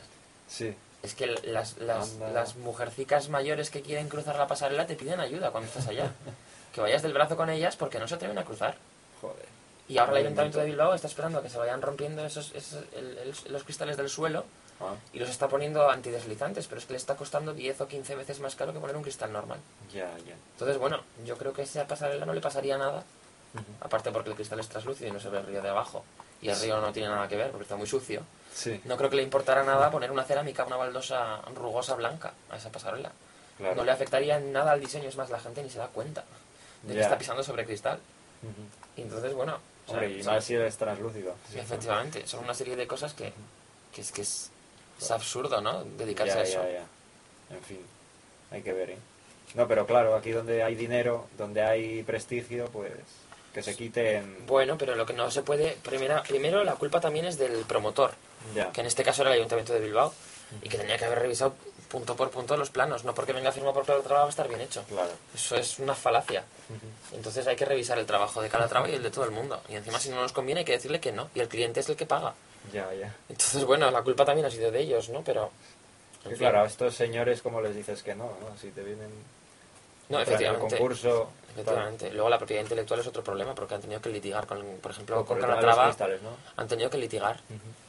Sí. Es que las, las, las mujercicas mayores que quieren cruzar la pasarela te piden ayuda cuando estás allá. que vayas del brazo con ellas porque no se atreven a cruzar. Joder. Y ahora el Ayuntamiento de Bilbao está esperando a que se vayan rompiendo esos, los cristales del suelo ah. y los está poniendo antideslizantes, pero es que le está costando 10 o 15 veces más caro que poner un cristal normal. Ya, ya. Entonces, bueno, yo creo que a esa pasarela no le pasaría nada aparte porque el cristal es translúcido y no se ve el río de abajo, y el río no tiene nada que ver porque está muy sucio, no creo que le importara nada poner una cerámica, una baldosa rugosa blanca a esa pasarela. No le afectaría nada al diseño, es más, la gente ni se da cuenta de que está pisando sobre cristal. Y entonces, bueno... y más si es translúcido. efectivamente, son una serie de cosas que, que es que es, absurdo, ¿no? Dedicarse a eso. En fin, hay que ver, ¿eh? No, pero claro, aquí donde hay dinero, donde hay prestigio, pues que se quiten... Bueno, pero lo que no se puede... Primero, primero la culpa también es del promotor, que en este caso era el Ayuntamiento de Bilbao, y que tenía que haber revisado punto por punto los planos, no porque venga firmado por Calatrava va a estar bien hecho. Claro. Eso es una falacia. Entonces hay que revisar el trabajo de Calatrava y el de todo el mundo. Y encima si no nos conviene hay que decirle que no, y el cliente es el que paga. Ya, ya. Entonces, bueno, la culpa también ha sido de ellos, ¿no? Pero... claro, a estos señores, como les dices que no? ¿no? Si te vienen... No, efectivamente. El concurso... Efectivamente. Luego la propiedad intelectual es otro problema, porque han tenido que litigar, con, por ejemplo, con, Calatrava. ¿no? Han tenido que litigar.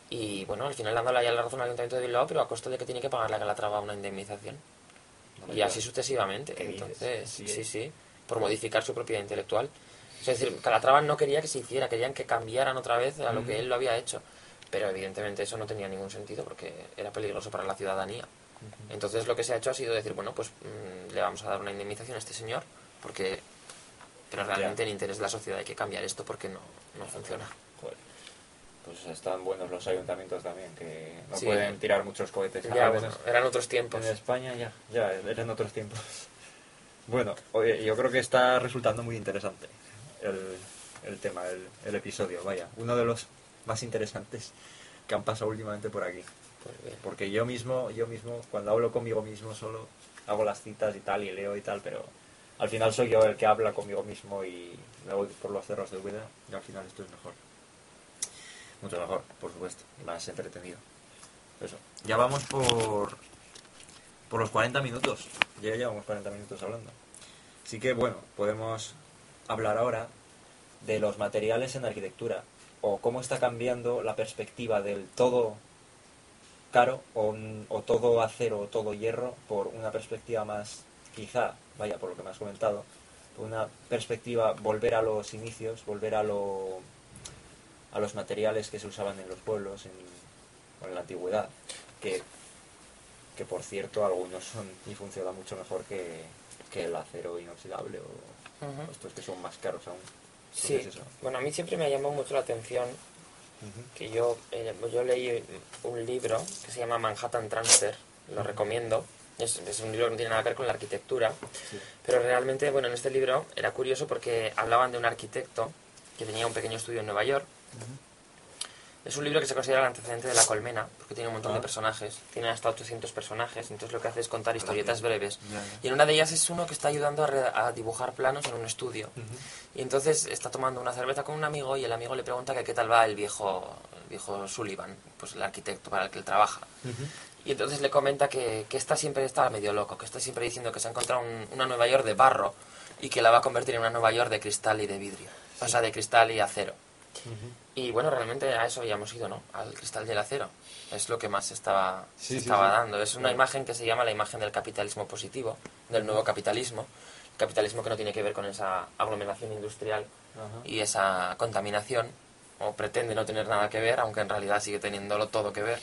Y bueno, al final dándole ya la razón al Ayuntamiento de Bilbao, pero a costa de que tiene que pagarle a Calatrava una indemnización. y así sucesivamente. Entonces, sí, sí, por modificar su propiedad intelectual. Es decir, Calatrava no quería que se hiciera, querían que cambiaran otra vez a lo que él lo había hecho. Pero evidentemente eso no tenía ningún sentido porque era peligroso para la ciudadanía. Entonces lo que se ha hecho ha sido decir, bueno, pues mm, le vamos a dar una indemnización a este señor porque pero realmente en interés de la sociedad hay que cambiar esto porque no, no funciona. Pues están buenos los ayuntamientos también, que no pueden tirar muchos cohetes. Ya, eran otros tiempos. En España ya, ya, eran otros tiempos. Bueno, oye, yo creo que está resultando muy interesante el, el tema, el, el, episodio, vaya, uno de los más interesantes que han pasado últimamente por aquí. Pues porque yo mismo, yo mismo, cuando hablo conmigo mismo solo, hago las citas y tal, y leo y tal, pero al final soy yo el que habla conmigo mismo y me voy por los cerros de vida y al final esto es mejor. Mucho mejor, por supuesto, más entretenido. Eso. Ya vamos por, por los 40 minutos. Ya llevamos 40 minutos hablando. Así que bueno, podemos hablar ahora de los materiales en arquitectura o cómo está cambiando la perspectiva del todo caro o, o todo acero o todo hierro por una perspectiva más quizá vaya, por lo que me has comentado, una perspectiva, volver a los inicios, volver a, lo, a los materiales que se usaban en los pueblos en, en la antigüedad, que, que por cierto algunos son y funcionan mucho mejor que, que el acero inoxidable o, estos que son más caros aún. Sí, bueno, a mí siempre me ha llamado mucho la atención que yo, eh, yo leí un libro que se llama Manhattan Transfer, lo recomiendo, es, un libro que no tiene nada que ver con la arquitectura, pero realmente, bueno, en este libro era curioso porque hablaban de un arquitecto que tenía un pequeño estudio en Nueva York. Es un libro que se considera el antecedente de La Colmena, porque tiene un montón de ah. personajes, tiene hasta 800 personajes, entonces lo que hace es contar historietas breves. Y en una de ellas es uno que está ayudando a, dibujar planos en un estudio. Y entonces está tomando una cerveza con un amigo y el amigo le pregunta que qué tal va el viejo, el viejo Sullivan, pues el arquitecto para el que él trabaja. Y entonces le comenta que, que esta siempre está medio loco, que está siempre diciendo que se ha encontrado una Nueva York de barro y que la va a convertir en una Nueva York de cristal y de vidrio. O sea, de cristal y acero. Y bueno, realmente a eso habíamos ido, ¿no? Al cristal y el acero. Es lo que más estaba, estaba dando. Es una imagen que se llama la imagen del capitalismo positivo, del nuevo capitalismo. capitalismo que no tiene que ver con esa aglomeración industrial y esa contaminación, o pretende no tener nada que ver, aunque en realidad sigue teniéndolo todo que ver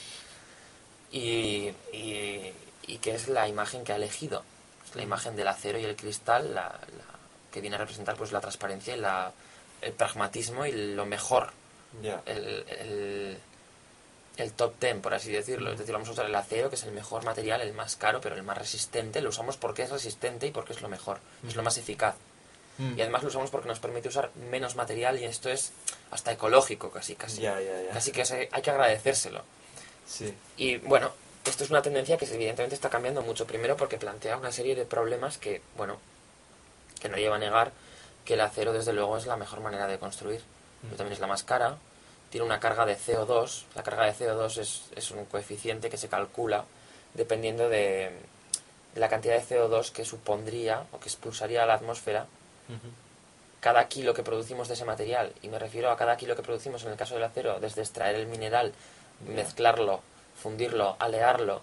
y, y, que es la imagen que ha elegido. Es la imagen del acero y el cristal, la, que viene a representar pues la transparencia y la, el pragmatismo y lo mejor. El, el, top ten, por así decirlo. Es decir, vamos a usar el acero, que es el mejor material, el más caro, pero el más resistente. Lo usamos porque es resistente y porque es lo mejor, es lo más eficaz. Y además lo usamos porque nos permite usar menos material y esto es hasta ecológico casi, casi. Casi que hay que agradecérselo. Y bueno, esto es una tendencia que evidentemente está cambiando mucho. Primero porque plantea una serie de problemas que, bueno, que no lleva a negar que el acero desde luego es la mejor manera de construir. Pero también es la más cara, tiene una carga de CO2. La carga de CO2 es, es un coeficiente que se calcula dependiendo de, la cantidad de CO2 que supondría o que expulsaría a la atmósfera cada kilo que producimos de ese material. Y me refiero a cada kilo que producimos en el caso del acero, desde extraer el mineral mezclarlo, fundirlo, alearlo,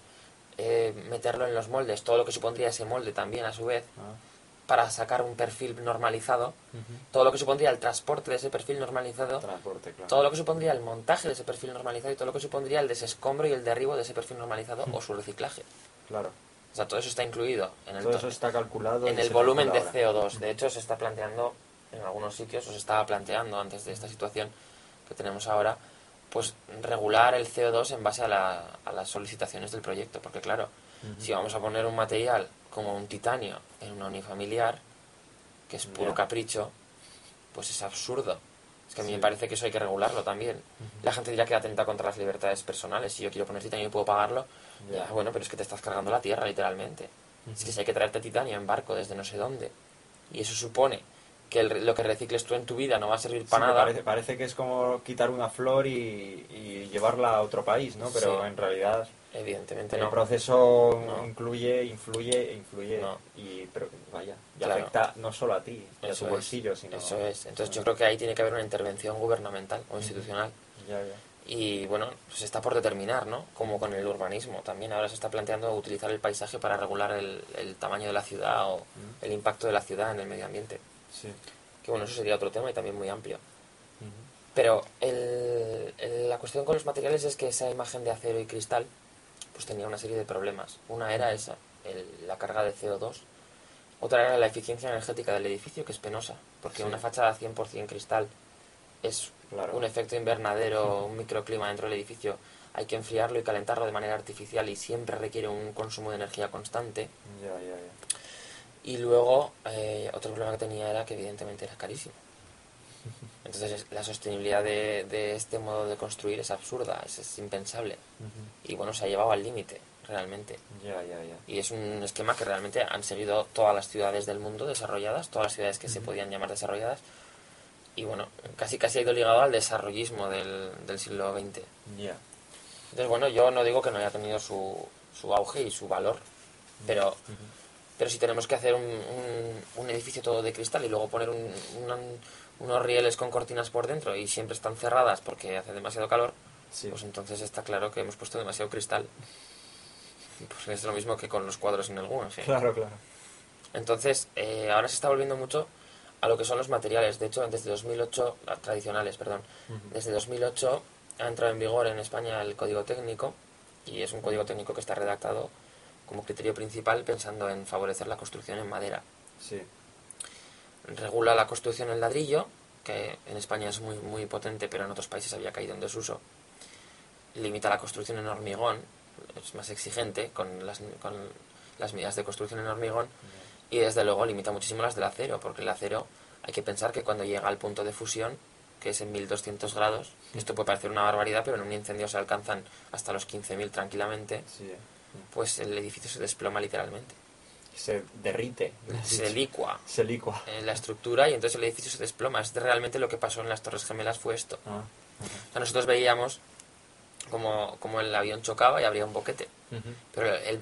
eh, meterlo en los moldes, todo lo que supondría ese molde también a su vez, ah. Para sacar un perfil normalizado, todo lo que supondría el transporte de ese perfil normalizado, todo lo que supondría el montaje de ese perfil normalizado y todo lo que supondría el desescombro y el derribo de ese perfil normalizado o su reciclaje. Claro. O sea, todo eso está incluido en el, todo eso está calculado en el volumen de CO2. De hecho, se está planteando en algunos sitios, o se estaba planteando antes de esta situación que tenemos ahora, pues regular el CO2 en base a, a las solicitaciones del proyecto. Porque claro, si vamos a poner un material como un titanio en una unifamiliar, que es puro capricho, pues es absurdo. Es que a mí me parece que eso hay que regularlo también. La gente dirá que atenta contra las libertades personales. Si yo quiero poner titanio y puedo pagarlo, ya, bueno, pero es que te estás cargando la tierra, literalmente. Es que si hay que traerte titanio en barco desde no sé dónde, y eso supone que lo que recicles tú en tu vida no va a servir para nada. Parece, parece, que es como quitar una flor y, llevarla a otro país, ¿no? Pero en realidad Evidentemente el proceso incluye, influye, influye y pero vaya, y afecta no solo a ti, a tu bolsillo, sino Eso es. Entonces yo creo que ahí tiene que haber una intervención gubernamental o institucional. Y bueno, se está por determinar, ¿no? Como con el urbanismo. También ahora se está planteando utilizar el paisaje para regular el, tamaño de la ciudad o el impacto de la ciudad en el medio ambiente. Sí. Que bueno, eso sería otro tema y también muy amplio. Pero la cuestión con los materiales es que esa imagen de acero y cristal pues tenía una serie de problemas. Una era esa, la carga de CO2. Otra era la eficiencia energética del edificio, que es penosa, porque una fachada 100% cristal es un efecto invernadero, un microclima dentro del edificio. Hay que enfriarlo y calentarlo de manera artificial y siempre requiere un consumo de energía constante. Y luego, eh, otro problema que tenía era que evidentemente era carísimo. Entonces la sostenibilidad de, este modo de construir es absurda, es, impensable. Y bueno, se ha llevado al límite, realmente. Y es un esquema que realmente han seguido todas las ciudades del mundo desarrolladas, todas las ciudades que se podían llamar desarrolladas. Y bueno, casi casi ha ido ligado al desarrollismo del, siglo XX. Entonces bueno, yo no digo que no haya tenido su, su auge y su valor, pero... Pero si tenemos que hacer un, un, edificio todo de cristal y luego poner un, unos rieles con cortinas por dentro y siempre están cerradas porque hace demasiado calor, pues entonces está claro que hemos puesto demasiado cristal. Pues es lo mismo que con los cuadros en el Guggenheim. Claro, claro. Entonces, eh, ahora se está volviendo mucho a lo que son los materiales. De hecho, desde 2008, ah, tradicionales, perdón, desde 2008 ha entrado en vigor en España el código técnico y es un código técnico que está redactado como criterio principal pensando en favorecer la construcción en madera. Sí regula la construcción en ladrillo, que en España es muy, muy potente, pero en otros países había caído en desuso. Limita la construcción en hormigón, es más exigente con las, con las medidas de construcción en hormigón. Y desde luego limita muchísimo las del acero, porque el acero hay que pensar que cuando llega al punto de fusión, que es en 1200 grados, esto puede parecer una barbaridad, pero en un incendio se alcanzan hasta los 15.000 tranquilamente, pues el edificio se desploma literalmente se derrite. Se licua. Se licua. En la estructura y entonces el edificio se desploma. Es realmente lo que pasó en las Torres Gemelas fue esto. Ah, nosotros veíamos como, como, el avión chocaba y habría un boquete. Pero el,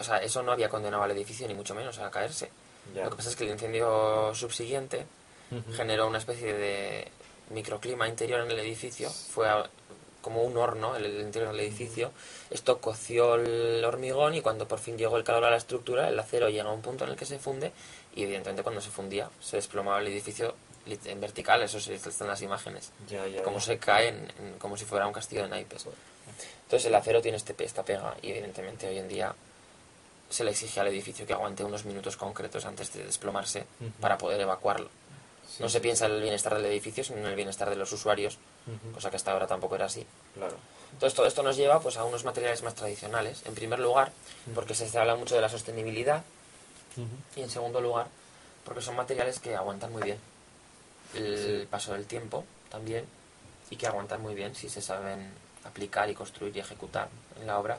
o sea, eso no había condenado al edificio, ni mucho menos a caerse. Lo que pasa es que el incendio subsiguiente generó una especie de microclima interior en el edificio. Fue como un horno en el interior del edificio. Esto coció el hormigón y cuando por fin llegó el calor a la estructura, el acero llega a un punto en el que se funde y evidentemente cuando se fundía se desplomaba el edificio en vertical, eso se están las imágenes. como se cae como si fuera un castillo de naipes. Entonces el acero tiene este, esta pega y evidentemente hoy en día se le exige al edificio que aguante unos minutos concretos antes de desplomarse para poder evacuarlo no se piensa en el bienestar del edificio, sino en el bienestar de los usuarios, cosa que hasta ahora tampoco era así. Claro. Entonces todo esto nos lleva pues, a unos materiales más tradicionales. En primer lugar, porque se habla mucho de la sostenibilidad, y en segundo lugar, porque son materiales que aguantan muy bien el paso del tiempo también, y que aguantan muy bien si se saben aplicar y construir y ejecutar en la obra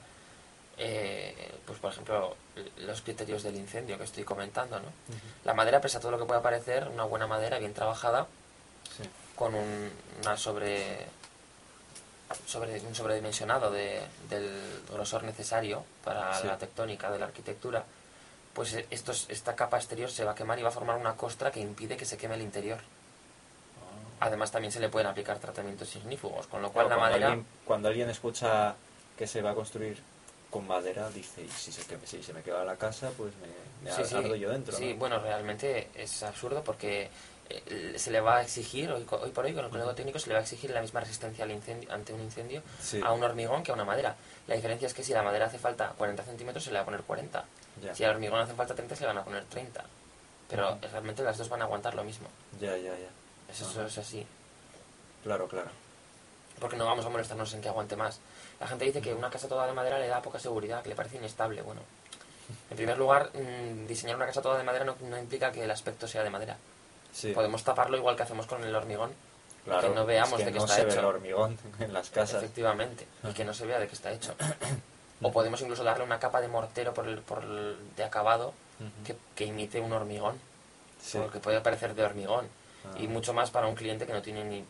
eh, pues por ejemplo, los criterios del incendio que estoy comentando, ¿no? La madera, pese a todo lo que pueda parecer, una buena madera bien trabajada, con un, una sobre, sobre un sobredimensionado de, del grosor necesario para la tectónica de la arquitectura, pues estos, esta capa exterior se va a quemar y va a formar una costra que impide que se queme el interior. Ah. Además también se le pueden aplicar tratamientos ignífugos, con lo cual la madera... cuando alguien escucha que se va a construir con madera dice, y si se, si se me queda la casa, pues me, me yo dentro. Sí, bueno, realmente es absurdo porque eh, se le va a exigir, hoy, hoy por hoy con el código técnico, se le va a exigir la misma resistencia al incendio, ante un incendio a un hormigón que a una madera. La diferencia es que si la madera hace falta 40 centímetros, se le va a poner 40. Si al hormigón hace falta 30, se le van a poner 30. Pero realmente las dos van a aguantar lo mismo. Ya, ya, ya. Eso, es así. Claro, claro. Porque no vamos a molestarnos en que aguante más. La gente dice que una casa toda de madera le da poca seguridad, que le parece inestable. Bueno, en primer lugar, mm, diseñar una casa toda de madera no, no implica que el aspecto sea de madera. Podemos taparlo igual que hacemos con el hormigón. Claro, que no veamos de qué está hecho. el hormigón en las casas. Efectivamente, y que no se vea de qué está hecho. o podemos incluso darle una capa de mortero por el, por de acabado que, que, imite un hormigón. que puede parecer de hormigón. Y ah. mucho más para un cliente que no tiene ni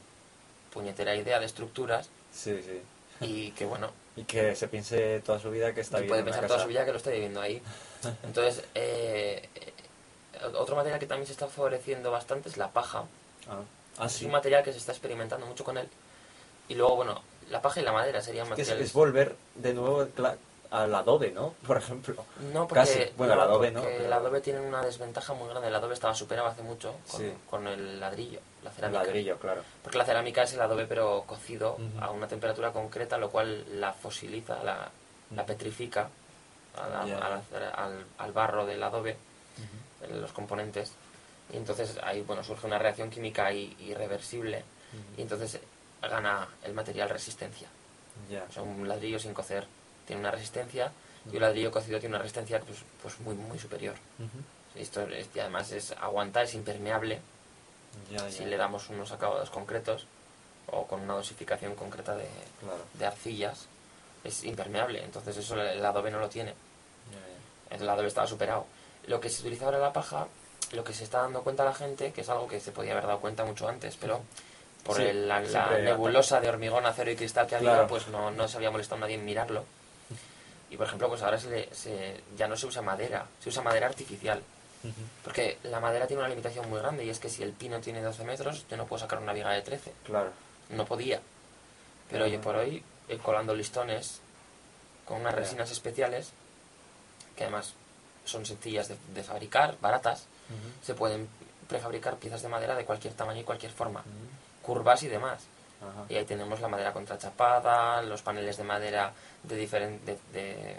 puñetera idea de estructuras. Sí, sí. Y que bueno. Y que se piense toda su vida que está viviendo. Puede pensar toda su vida que lo está viviendo ahí. Entonces, eh, otro material que también se está favoreciendo bastante es la paja. Ah. Ah, es un material que se está experimentando mucho con él. Y luego, bueno, la paja y la madera serían materiales... Es, volver de nuevo al adobe, ¿no? Por ejemplo. No, porque, bueno, el adobe no. El adobe tiene una desventaja muy grande. El adobe estaba superado hace mucho con, el ladrillo, la cerámica. El ladrillo, claro. Porque la cerámica es el adobe pero cocido a una temperatura concreta, lo cual la fosiliza, la, la petrifica al, al, barro del adobe los componentes y entonces ahí bueno surge una reacción química irreversible y entonces gana el material resistencia o sea un ladrillo sin cocer tiene una resistencia y un ladrillo cocido tiene una resistencia pues, pues muy muy superior. Esto y además es aguanta es impermeable si le damos unos acabados concretos o con una dosificación concreta de, de arcillas es impermeable. Entonces eso el adobe no lo tiene. El adobe estaba superado. Lo que se utiliza ahora la paja, lo que se está dando cuenta la gente, que es algo que se podía haber dado cuenta mucho antes, pero por la, nebulosa de hormigón, acero y cristal que había, pues no, no se había molestado nadie en mirarlo. Y por ejemplo, pues ahora se, se, ya no se usa madera, se usa madera artificial. Porque la madera tiene una limitación muy grande y es que si el pino tiene 12 metros, yo no puedo sacar una viga de 13. Claro. No podía. Pero oye, por hoy, eh, colando listones con unas resinas especiales, que además son sencillas de, fabricar, baratas. Se pueden prefabricar piezas de madera de cualquier tamaño y cualquier forma, curvas y demás. Y ahí tenemos la madera contrachapada, los paneles de madera de diferente de,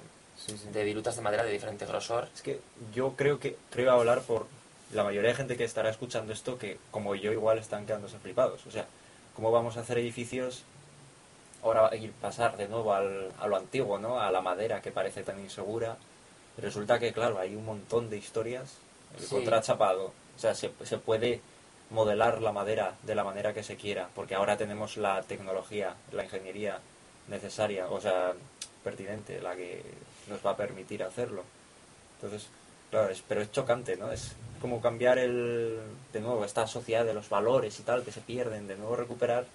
de, virutas de madera de diferente grosor. Es que yo creo que creo hablar por la mayoría de gente que estará escuchando esto que como yo igual están quedándose flipados. O sea, ¿cómo vamos a hacer edificios ahora ir pasar de nuevo al, a lo antiguo, ¿no? A la madera que parece tan insegura resulta que, claro, hay un montón de historias. El contrachapado, o sea, se, se puede modelar la madera de la manera que se quiera, porque ahora tenemos la tecnología, la ingeniería necesaria, o sea, pertinente, la que nos va a permitir hacerlo. Entonces, claro, pero es chocante, ¿no? Es como cambiar el, de nuevo, esta sociedad de los valores y tal que se pierden, de nuevo recuperar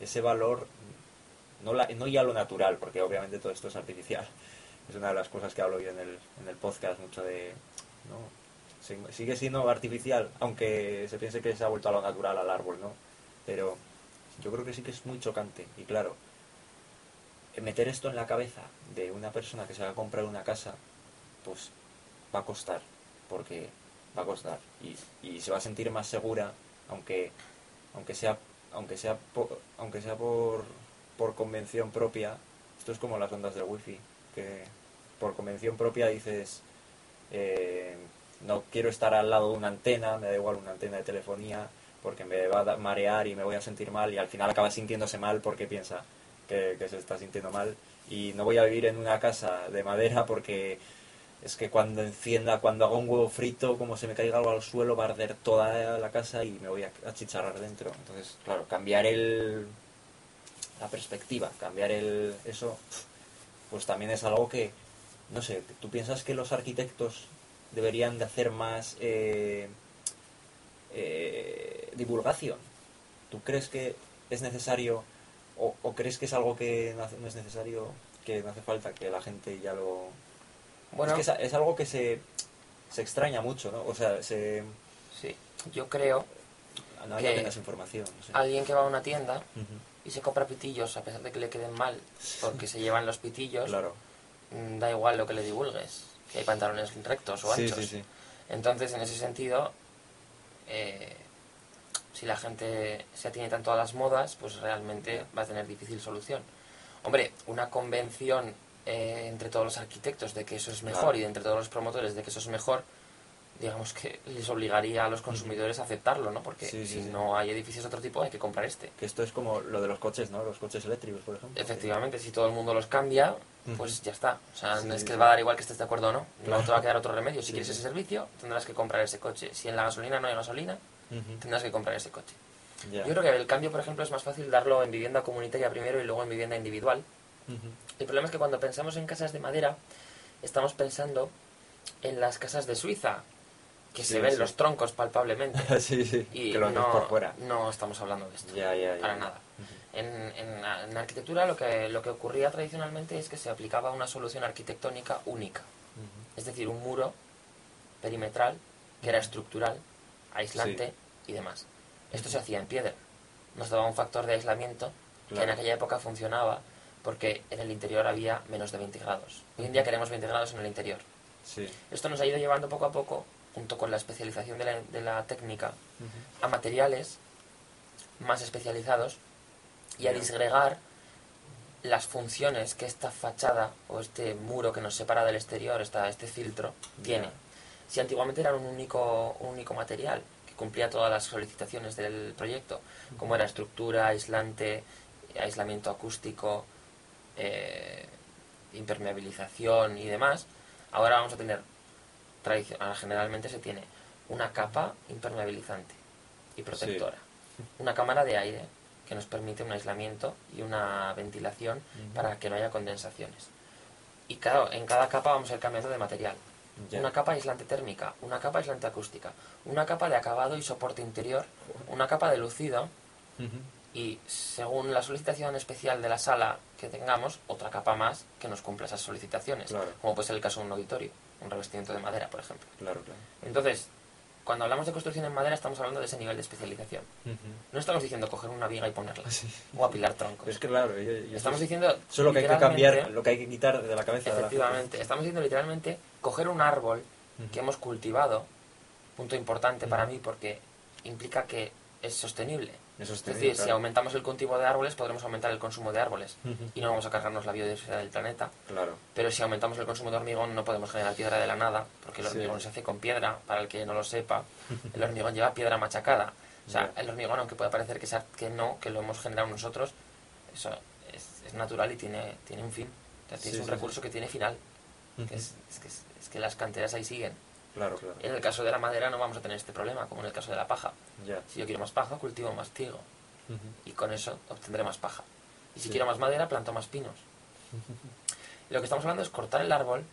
ese valor, no, la, no ya lo natural, porque obviamente todo esto es artificial, es una de las cosas que hablo yo en el, en el podcast, mucho de... ¿no? Sigue siendo artificial, aunque se piense que se ha vuelto a lo natural al árbol, ¿no? Pero yo creo que sí que es muy chocante. Y claro, meter esto en la cabeza de una persona que se va a comprar una casa, pues va a costar, porque va a costar. Y, y se va a sentir más segura, aunque, aunque sea, aunque sea, aunque sea por, por convención propia. Esto es como las ondas del wifi que por convención propia dices, eh, no quiero estar al lado de una antena, me da igual una antena de telefonía, porque me va a marear y me voy a sentir mal y al final acaba sintiéndose mal porque piensa que, se está sintiendo mal y no voy a vivir en una casa de madera porque es que cuando encienda, cuando haga un huevo frito, como se me caiga algo al suelo, va a arder toda la casa y me voy a achicharrar dentro. Entonces, claro, cambiar el la perspectiva, cambiar el eso pues también es algo que, no sé, ¿tú piensas que los arquitectos deberían de hacer más eh, eh, divulgación? ¿Tú crees que es necesario o, crees que es algo que no, es necesario, que no hace falta, que la gente ya lo... Bueno, es que es, algo que se, se extraña mucho, ¿no? O sea, se... Sí, yo creo no hay apenas información. Alguien que va a una tienda y se compra pitillos a pesar de que le queden mal porque se llevan los pitillos. Claro. mm, da igual lo que le divulgues, que hay pantalones rectos o anchos. Entonces, en ese sentido, eh, si la gente se atiene tanto a las modas, pues realmente va a tener difícil solución. Hombre, una convención eh, entre todos los arquitectos de que eso es mejor y entre todos los promotores de que eso es mejor, digamos que les obligaría a los consumidores a aceptarlo, ¿no? Porque si no hay edificios de otro tipo hay que comprar este. Que esto es como lo de los coches, ¿no? Los coches eléctricos, por ejemplo. Efectivamente, si todo el mundo los cambia, pues ya está. O sea, no es que va a dar igual que estés de acuerdo o no. No te va a quedar otro remedio. Si quieres ese servicio, tendrás que comprar ese coche. Si en la gasolina no hay gasolina, tendrás que comprar ese coche. Yo creo que el cambio, por ejemplo, es más fácil darlo en vivienda comunitaria primero y luego en vivienda individual. El problema es que cuando pensamos en casas de madera, estamos pensando en las casas de Suiza, que se ven los troncos palpablemente. sí, sí, y que lo no, por fuera. No estamos hablando de esto, para nada. En, en, arquitectura lo que, lo que ocurría tradicionalmente es que se aplicaba una solución arquitectónica única. Es decir, un muro perimetral que era estructural, aislante y demás. Esto se hacía en piedra. Nos daba un factor de aislamiento que en aquella época funcionaba porque en el interior había menos de 20 grados. Hoy en día queremos 20 grados en el interior. Esto nos ha ido llevando poco a poco junto con la especialización de la, técnica, a materiales más especializados y a disgregar las funciones que esta fachada o este muro que nos separa del exterior, esta, este filtro, tiene. Si antiguamente era un único, único material que cumplía todas las solicitaciones del proyecto, como era estructura, aislante, aislamiento acústico, eh, impermeabilización y demás, ahora vamos a tener tradicional, generalmente se tiene una capa impermeabilizante y protectora, una cámara de aire que nos permite un aislamiento y una ventilación para que no haya condensaciones. Y claro, en cada capa vamos a ir cambiando de material. Una capa aislante térmica, una capa aislante acústica, una capa de acabado y soporte interior, una capa de lucido y según la solicitación especial de la sala que tengamos, otra capa más que nos cumpla esas solicitaciones, como puede ser el caso de un auditorio un revestimiento de madera, por ejemplo. Claro, claro. Entonces, cuando hablamos de construcción en madera estamos hablando de ese nivel de especialización. No estamos diciendo coger una viga y ponerla o apilar troncos. Es que claro, estamos diciendo solo que hay que cambiar, lo que hay que quitar de la cabeza. Efectivamente, estamos diciendo literalmente coger un árbol que hemos cultivado, punto importante para mí porque implica que es sostenible es decir, si aumentamos el cultivo de árboles, podremos aumentar el consumo de árboles y no vamos a cargarnos la biodiversidad del planeta. Claro. Pero si aumentamos el consumo de hormigón, no podemos generar piedra de la nada, porque el hormigón se hace con piedra, para el que no lo sepa. El hormigón lleva piedra machacada. O sea, el hormigón, aunque pueda parecer que, sea, que no, que lo hemos generado nosotros, eso es, natural y tiene, tiene un fin. es un recurso que tiene final. es, que, es que las canteras ahí siguen. Claro, claro. En el caso de la madera no vamos a tener este problema, como en el caso de la paja. Si yo quiero más paja, cultivo más trigo. Y con eso obtendré más paja. Y si quiero más madera, planto más pinos. lo que estamos hablando es cortar el árbol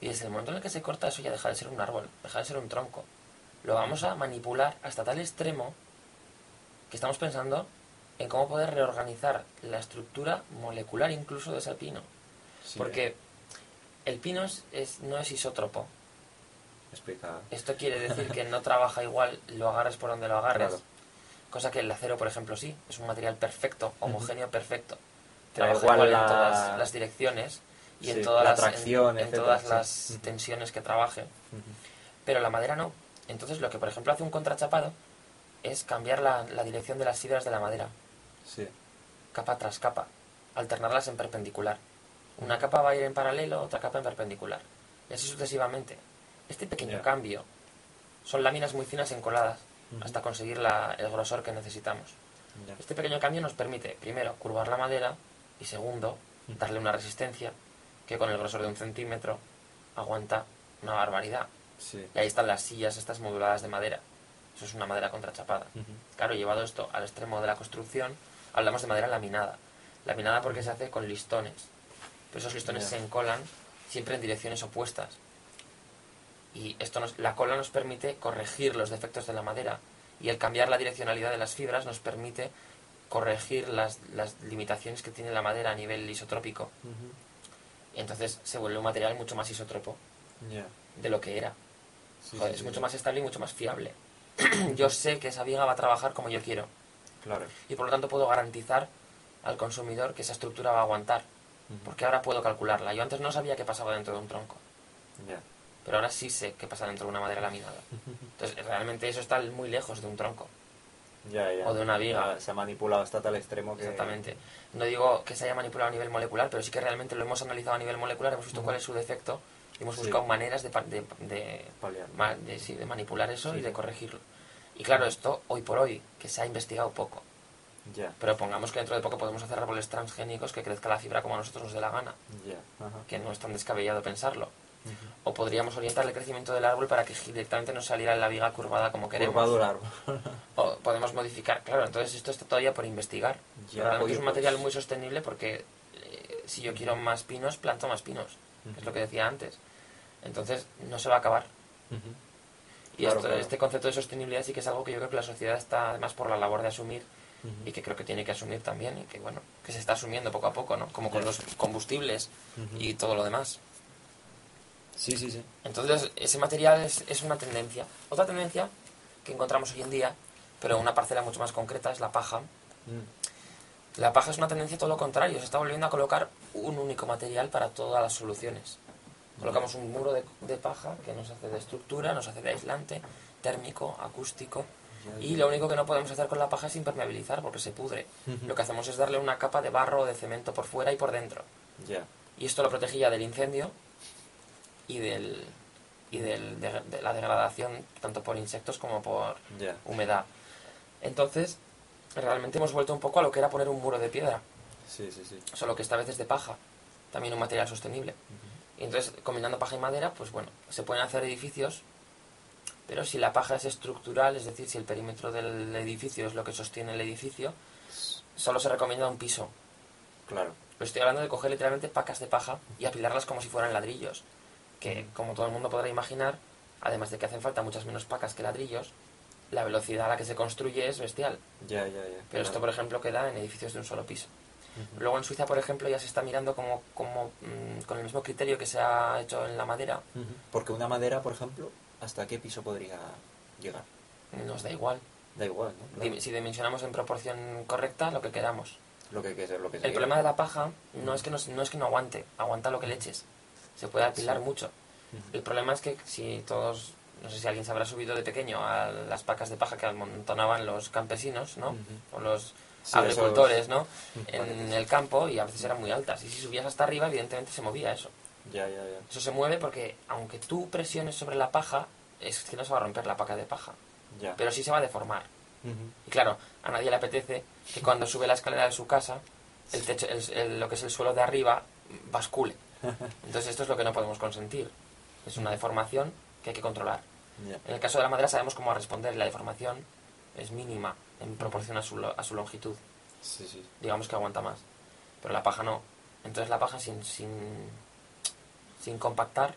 y desde el momento en el que se corta eso ya deja de ser un árbol, deja de ser un tronco. Lo vamos a manipular hasta tal extremo que estamos pensando en cómo poder reorganizar la estructura molecular incluso de ese pino. Porque el pino es, no es isótropo, esto quiere decir que no trabaja igual, lo agarres por donde lo agarres. Cosa que el acero, por ejemplo, sí. Es un material perfecto, homogéneo, perfecto. Trabaja igual, en todas las direcciones y en todas, las, en, todas las tensiones que trabaje. Pero la madera no. Entonces lo que, por ejemplo, hace un contrachapado es cambiar la, la dirección de las fibras de la madera. Capa tras capa. Alternarlas en perpendicular. Una capa va a ir en paralelo, otra capa en perpendicular. Y así sucesivamente. Este pequeño cambio son láminas muy finas encoladas hasta conseguir el grosor que necesitamos. Este pequeño cambio nos permite, primero, curvar la madera y segundo, darle una resistencia que con el grosor de un centímetro aguanta una barbaridad. Y ahí están las sillas estas moduladas de madera. Eso es una madera contrachapada. Claro, llevado esto al extremo de la construcción, hablamos de madera laminada. Laminada porque se hace con listones. Pero esos listones se encolan siempre en direcciones opuestas y esto nos, la cola nos permite corregir los defectos de la madera y el cambiar la direccionalidad de las fibras nos permite corregir las, las limitaciones que tiene la madera a nivel isotrópico. Y entonces se vuelve un material mucho más isótropo de lo que era. es mucho más estable y mucho más fiable. yo sé que esa viga va a trabajar como yo quiero. Claro. Y por lo tanto puedo garantizar al consumidor que esa estructura va a aguantar. porque ahora puedo calcularla. Yo antes no sabía qué pasaba dentro de un tronco. Pero ahora sí sé qué pasa dentro de una madera laminada. Entonces, realmente eso está muy lejos de un tronco. O de una viga. se ha manipulado hasta tal extremo que... Exactamente. No digo que se haya manipulado a nivel molecular, pero sí que realmente lo hemos analizado a nivel molecular, hemos visto cuál es su defecto y hemos buscado maneras de, de, de, de, manipular eso y de corregirlo. Y claro, esto hoy por hoy, que se ha investigado poco. Pero pongamos que dentro de poco podemos hacer árboles transgénicos que crezca la fibra como a nosotros nos dé la gana. Que no es tan descabellado pensarlo. O podríamos orientar el crecimiento del árbol para que directamente no saliera la viga curvada como queremos. Curvado el árbol. o podemos modificar, claro, entonces esto está todavía por investigar. Realmente es un material muy sostenible porque eh, si yo quiero más pinos, planto más pinos. es lo que decía antes. Entonces no se va a acabar. Y este concepto de sostenibilidad sí que es algo que yo creo que la sociedad está además por la labor de asumir y que creo que tiene que asumir también y que bueno, que se está asumiendo poco a poco, ¿no? Como con los combustibles y todo lo demás. Sí, sí, sí. Entonces, ese material es, es, una tendencia. Otra tendencia que encontramos hoy en día, pero una parcela mucho más concreta, es la paja. Mm. La paja es una tendencia todo lo contrario. Se está volviendo a colocar un único material para todas las soluciones. Colocamos un muro de, de paja que nos hace de estructura, nos hace de aislante, térmico, acústico. Y lo único que no podemos hacer con la paja es impermeabilizar porque se pudre. Lo que hacemos es darle una capa de barro o de cemento por fuera y por dentro. Y esto lo protegía del incendio y del y del, de, la degradación tanto por insectos como por humedad. Entonces, realmente hemos vuelto un poco a lo que era poner un muro de piedra. Sí, sí, sí. Solo que esta vez es de paja, también un material sostenible. Y entonces, combinando paja y madera, pues bueno, se pueden hacer edificios, pero si la paja es estructural, es decir, si el perímetro del edificio es lo que sostiene el edificio, solo se recomienda un piso. Claro. Pero estoy hablando de coger literalmente pacas de paja y apilarlas como si fueran ladrillos que como todo el mundo podrá imaginar, además de que hacen falta muchas menos pacas que ladrillos, la velocidad a la que se construye es bestial. Ya, ya, ya. Pero esto, por ejemplo, queda en edificios de un solo piso. Luego en Suiza, por ejemplo, ya se está mirando como, como mm, con el mismo criterio que se ha hecho en la madera. Porque una madera, por ejemplo, ¿hasta qué piso podría llegar? Nos da igual. Da igual, ¿no? Si dimensionamos en proporción correcta, lo que queramos. Lo que, lo que el problema de la paja no, es que no, no es que no aguante, aguanta lo que le eches se puede apilar mucho. El problema es que si todos, no sé si alguien se habrá subido de pequeño a las pacas de paja que amontonaban los campesinos, ¿no? O los agricultores, ¿no? En el campo y a veces eran muy altas. Y si subías hasta arriba, evidentemente se movía eso. Ya, ya, ya. Eso se mueve porque aunque tú presiones sobre la paja, es que no se va a romper la paca de paja. Ya. Pero sí se va a deformar. Y claro, a nadie le apetece que cuando sube la escalera de su casa, el techo, lo que es el suelo de arriba, bascule. Entonces esto es lo que no podemos consentir. Es una deformación que hay que controlar. En el caso de la madera sabemos cómo responder. La deformación es mínima en proporción a su, a su longitud. Digamos que aguanta más. Pero la paja no. Entonces la paja sin, sin, sin compactar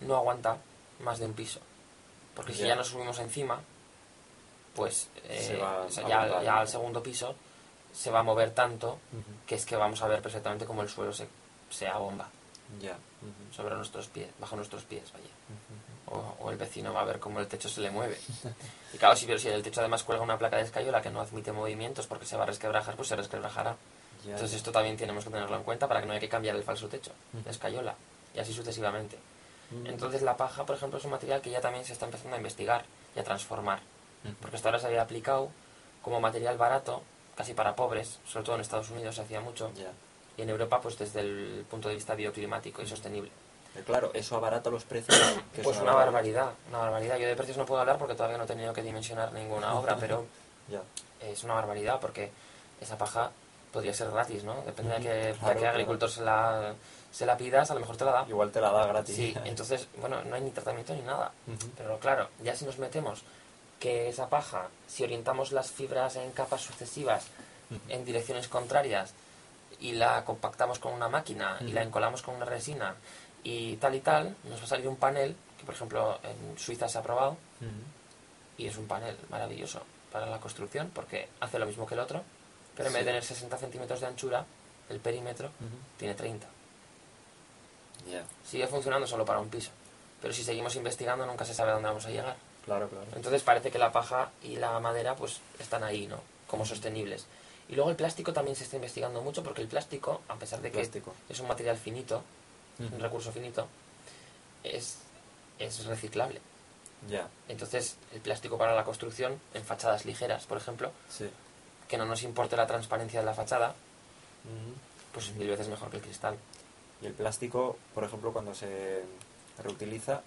no aguanta más de un piso. Porque si ya nos subimos encima, pues eh, ya, ya, al segundo piso se va a mover tanto que es que vamos a ver perfectamente cómo el suelo se sea bomba. Ya. Sobre nuestros pies, bajo nuestros pies, vaya. o, el vecino va a ver cómo el techo se le mueve. y claro, si, si el techo además cuelga una placa de escayola que no admite movimientos porque se va a resquebrajar, pues se resquebrajará. Entonces esto también tenemos que tenerlo en cuenta para que no haya que cambiar el falso techo de escayola. Y así sucesivamente. Entonces la paja, por ejemplo, es un material que ya también se está empezando a investigar y a transformar. Porque hasta ahora se había aplicado como material barato, casi para pobres, sobre todo en Estados Unidos se hacía mucho y en Europa pues desde el punto de vista bioclimático y sostenible. Eh, claro, eso abarata los precios. pues una barbaridad, una barbaridad. Yo de precios no puedo hablar porque todavía no he tenido que dimensionar ninguna obra, pero es una barbaridad porque esa paja podría ser gratis, ¿no? Depende de, que, qué agricultor se la, se la pidas, a lo mejor te la da. Igual te la da gratis. Sí, entonces, bueno, no hay ni tratamiento ni nada. Pero claro, ya si nos metemos que esa paja, si orientamos las fibras en capas sucesivas en direcciones contrarias, y la compactamos con una máquina y la encolamos con una resina y tal y tal, nos va a salir un panel que, por ejemplo, en Suiza se ha probado y es un panel maravilloso para la construcción porque hace lo mismo que el otro, pero en vez de tener 60 centímetros de anchura, el perímetro tiene 30. Sigue funcionando solo para un piso, pero si seguimos investigando nunca se sabe a dónde vamos a llegar. Claro, claro. Entonces parece que la paja y la madera pues están ahí, ¿no? Como sostenibles. Y luego el plástico también se está investigando mucho porque el plástico, a pesar de que es un material finito, un recurso finito, es, es reciclable. Ya. Entonces, el plástico para la construcción, en fachadas ligeras, por ejemplo, que no nos importe la transparencia de la fachada, pues es mil veces mejor que el cristal. Y el plástico, por ejemplo, cuando se reutiliza,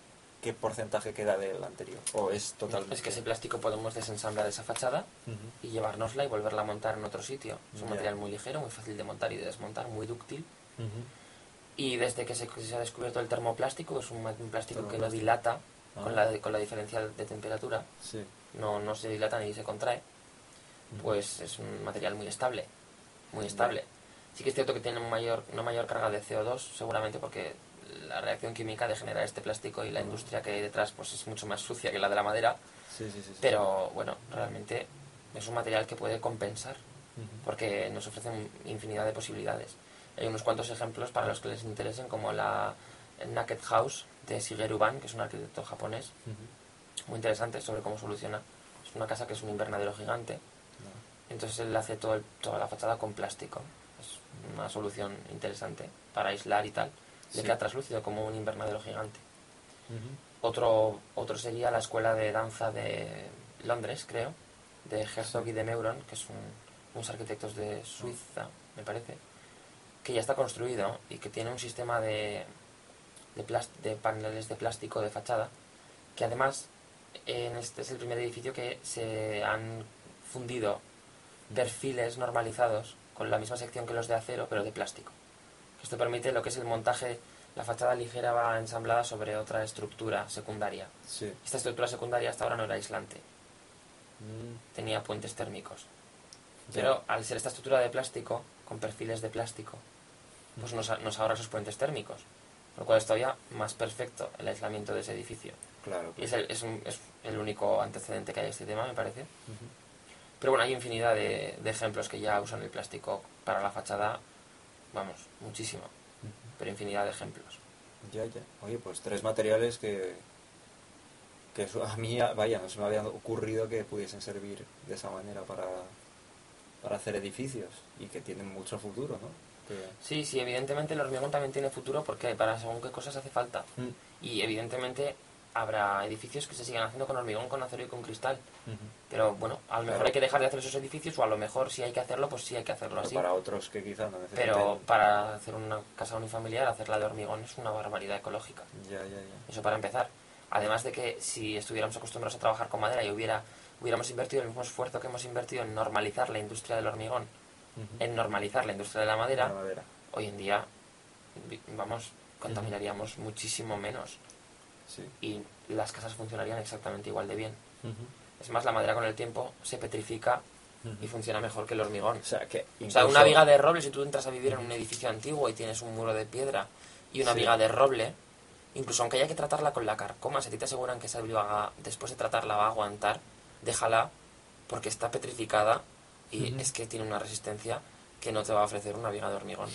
¿qué porcentaje queda del anterior? ¿O es totalmente...? Es que ese plástico podemos desensamblar esa fachada y llevárnosla y volverla a montar en otro sitio. Es un material muy ligero, muy fácil de montar y de desmontar, muy dúctil. Y desde que se, ha descubierto el termoplástico, es un, plástico que no dilata ah. con, la, con la diferencia de temperatura, no, no se dilata ni se contrae, pues es un material muy estable, muy estable. Sí que es cierto que tiene mayor, una mayor carga de CO2, seguramente porque la reacción química de generar este plástico y la industria que hay detrás pues es mucho más sucia que la de la madera. pero bueno, realmente es un material que puede compensar porque nos ofrece infinidad de posibilidades. Hay unos cuantos ejemplos para los que les interesen, como la Naked House de Shigeru Ban, que es un arquitecto japonés, muy interesante sobre cómo soluciona. Es una casa que es un invernadero gigante, entonces él hace todo toda la fachada con plástico. Es una solución interesante para aislar y tal. Le queda traslúcido como un invernadero gigante. otro, otro sería la escuela de danza de Londres, creo, de Herzog y de Meuron, que son unos arquitectos de Suiza, me parece, que ya está construido y que tiene un sistema de, de, de paneles de plástico de fachada, que además en este es el primer edificio que se han fundido perfiles normalizados con la misma sección que los de acero, pero de plástico. Esto permite lo que es el montaje, la fachada ligera va ensamblada sobre otra estructura secundaria. Esta estructura secundaria hasta ahora no era aislante. Mm. Tenía puentes térmicos. Pero al ser esta estructura de plástico, con perfiles de plástico, pues nos, nos ahorra esos puentes térmicos. Lo cual es todavía más perfecto el aislamiento de ese edificio. Claro. Y es el, es, el único antecedente que hay a este tema, me parece. Pero bueno, hay infinidad de, ejemplos que ya usan el plástico para la fachada, vamos, muchísimo. Pero infinidad de ejemplos. Ya, ya. Oye, pues tres materiales que, que a mí, vaya, no se me había ocurrido que pudiesen servir de esa manera para, para hacer edificios y que tienen mucho futuro, ¿no? Sí, sí, evidentemente el hormigón también tiene futuro porque para según qué cosas hace falta. Mm. Y evidentemente habrá edificios que se sigan haciendo con hormigón, con acero y con cristal. Pero bueno, a lo mejor hay que dejar de hacer esos edificios o a lo mejor si hay que hacerlo, pues sí hay que hacerlo así. Para otros que quizás no necesiten. Pero para hacer una casa unifamiliar, hacerla de hormigón es una barbaridad ecológica. Ya, ya, ya. Eso para empezar. Además de que si estuviéramos acostumbrados a trabajar con madera y hubiera hubiéramos invertido el mismo esfuerzo que hemos invertido en normalizar la industria del hormigón, en normalizar la industria de la madera, hoy en día, vamos, contaminaríamos muchísimo menos. Y las casas funcionarían exactamente igual de bien. Es más, la madera con el tiempo se petrifica y funciona mejor que el hormigón. O sea, que una viga de roble, si tú entras a vivir en un edificio antiguo y tienes un muro de piedra y una viga de roble, incluso aunque haya que tratarla con la carcoma, si te aseguran que esa viga después de tratarla va a aguantar, déjala porque está petrificada y es que tiene una resistencia que no te va a ofrecer una viga de hormigón.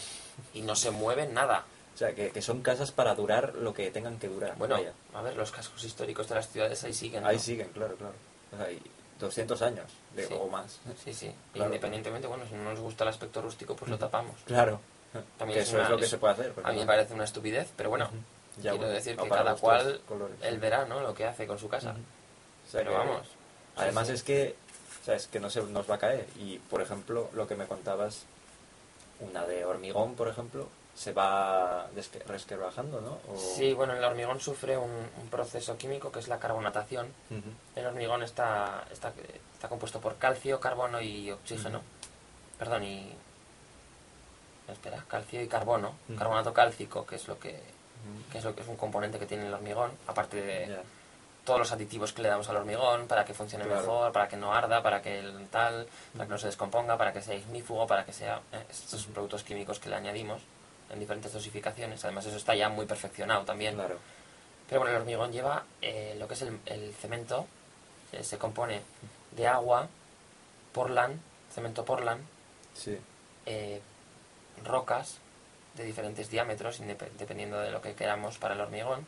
Y no se mueve nada. O sea, que, son casas para durar lo que tengan que durar. Bueno, a ver, los cascos históricos de las ciudades ahí siguen. Ahí siguen, claro, claro. hay 200 años o más. Sí, sí. Independientemente, bueno, si no nos gusta el aspecto rústico, pues lo tapamos. Claro. También eso es lo que se puede hacer. A mí me parece una estupidez, pero bueno, quiero decir que cada cual el verano lo que hace con su casa. pero vamos. Además es que, o sea, es que no se nos va a caer. Y, por ejemplo, lo que me contabas, una de hormigón, por ejemplo, se va resquebrajando, ¿no? Sí, bueno, el hormigón sufre un, proceso químico que es la carbonatación. El hormigón está, está, está, compuesto por calcio, carbono y oxígeno. Perdón, y... Espera, calcio y carbono. Carbonato cálcico, que es lo que, que es lo que es un componente que tiene el hormigón, aparte de todos los aditivos que le damos al hormigón para que funcione mejor, para que no arda, para que el tal, para que no se descomponga, para que sea ignífugo, para que sea... Eh, estos son productos químicos que le añadimos en diferentes dosificaciones. Además, eso está ya muy perfeccionado también. Claro. Pero bueno, el hormigón lleva eh, lo que es el, cemento, eh, se compone de agua, portland, cemento portland, eh, rocas de diferentes diámetros, dependiendo de lo que queramos para el hormigón,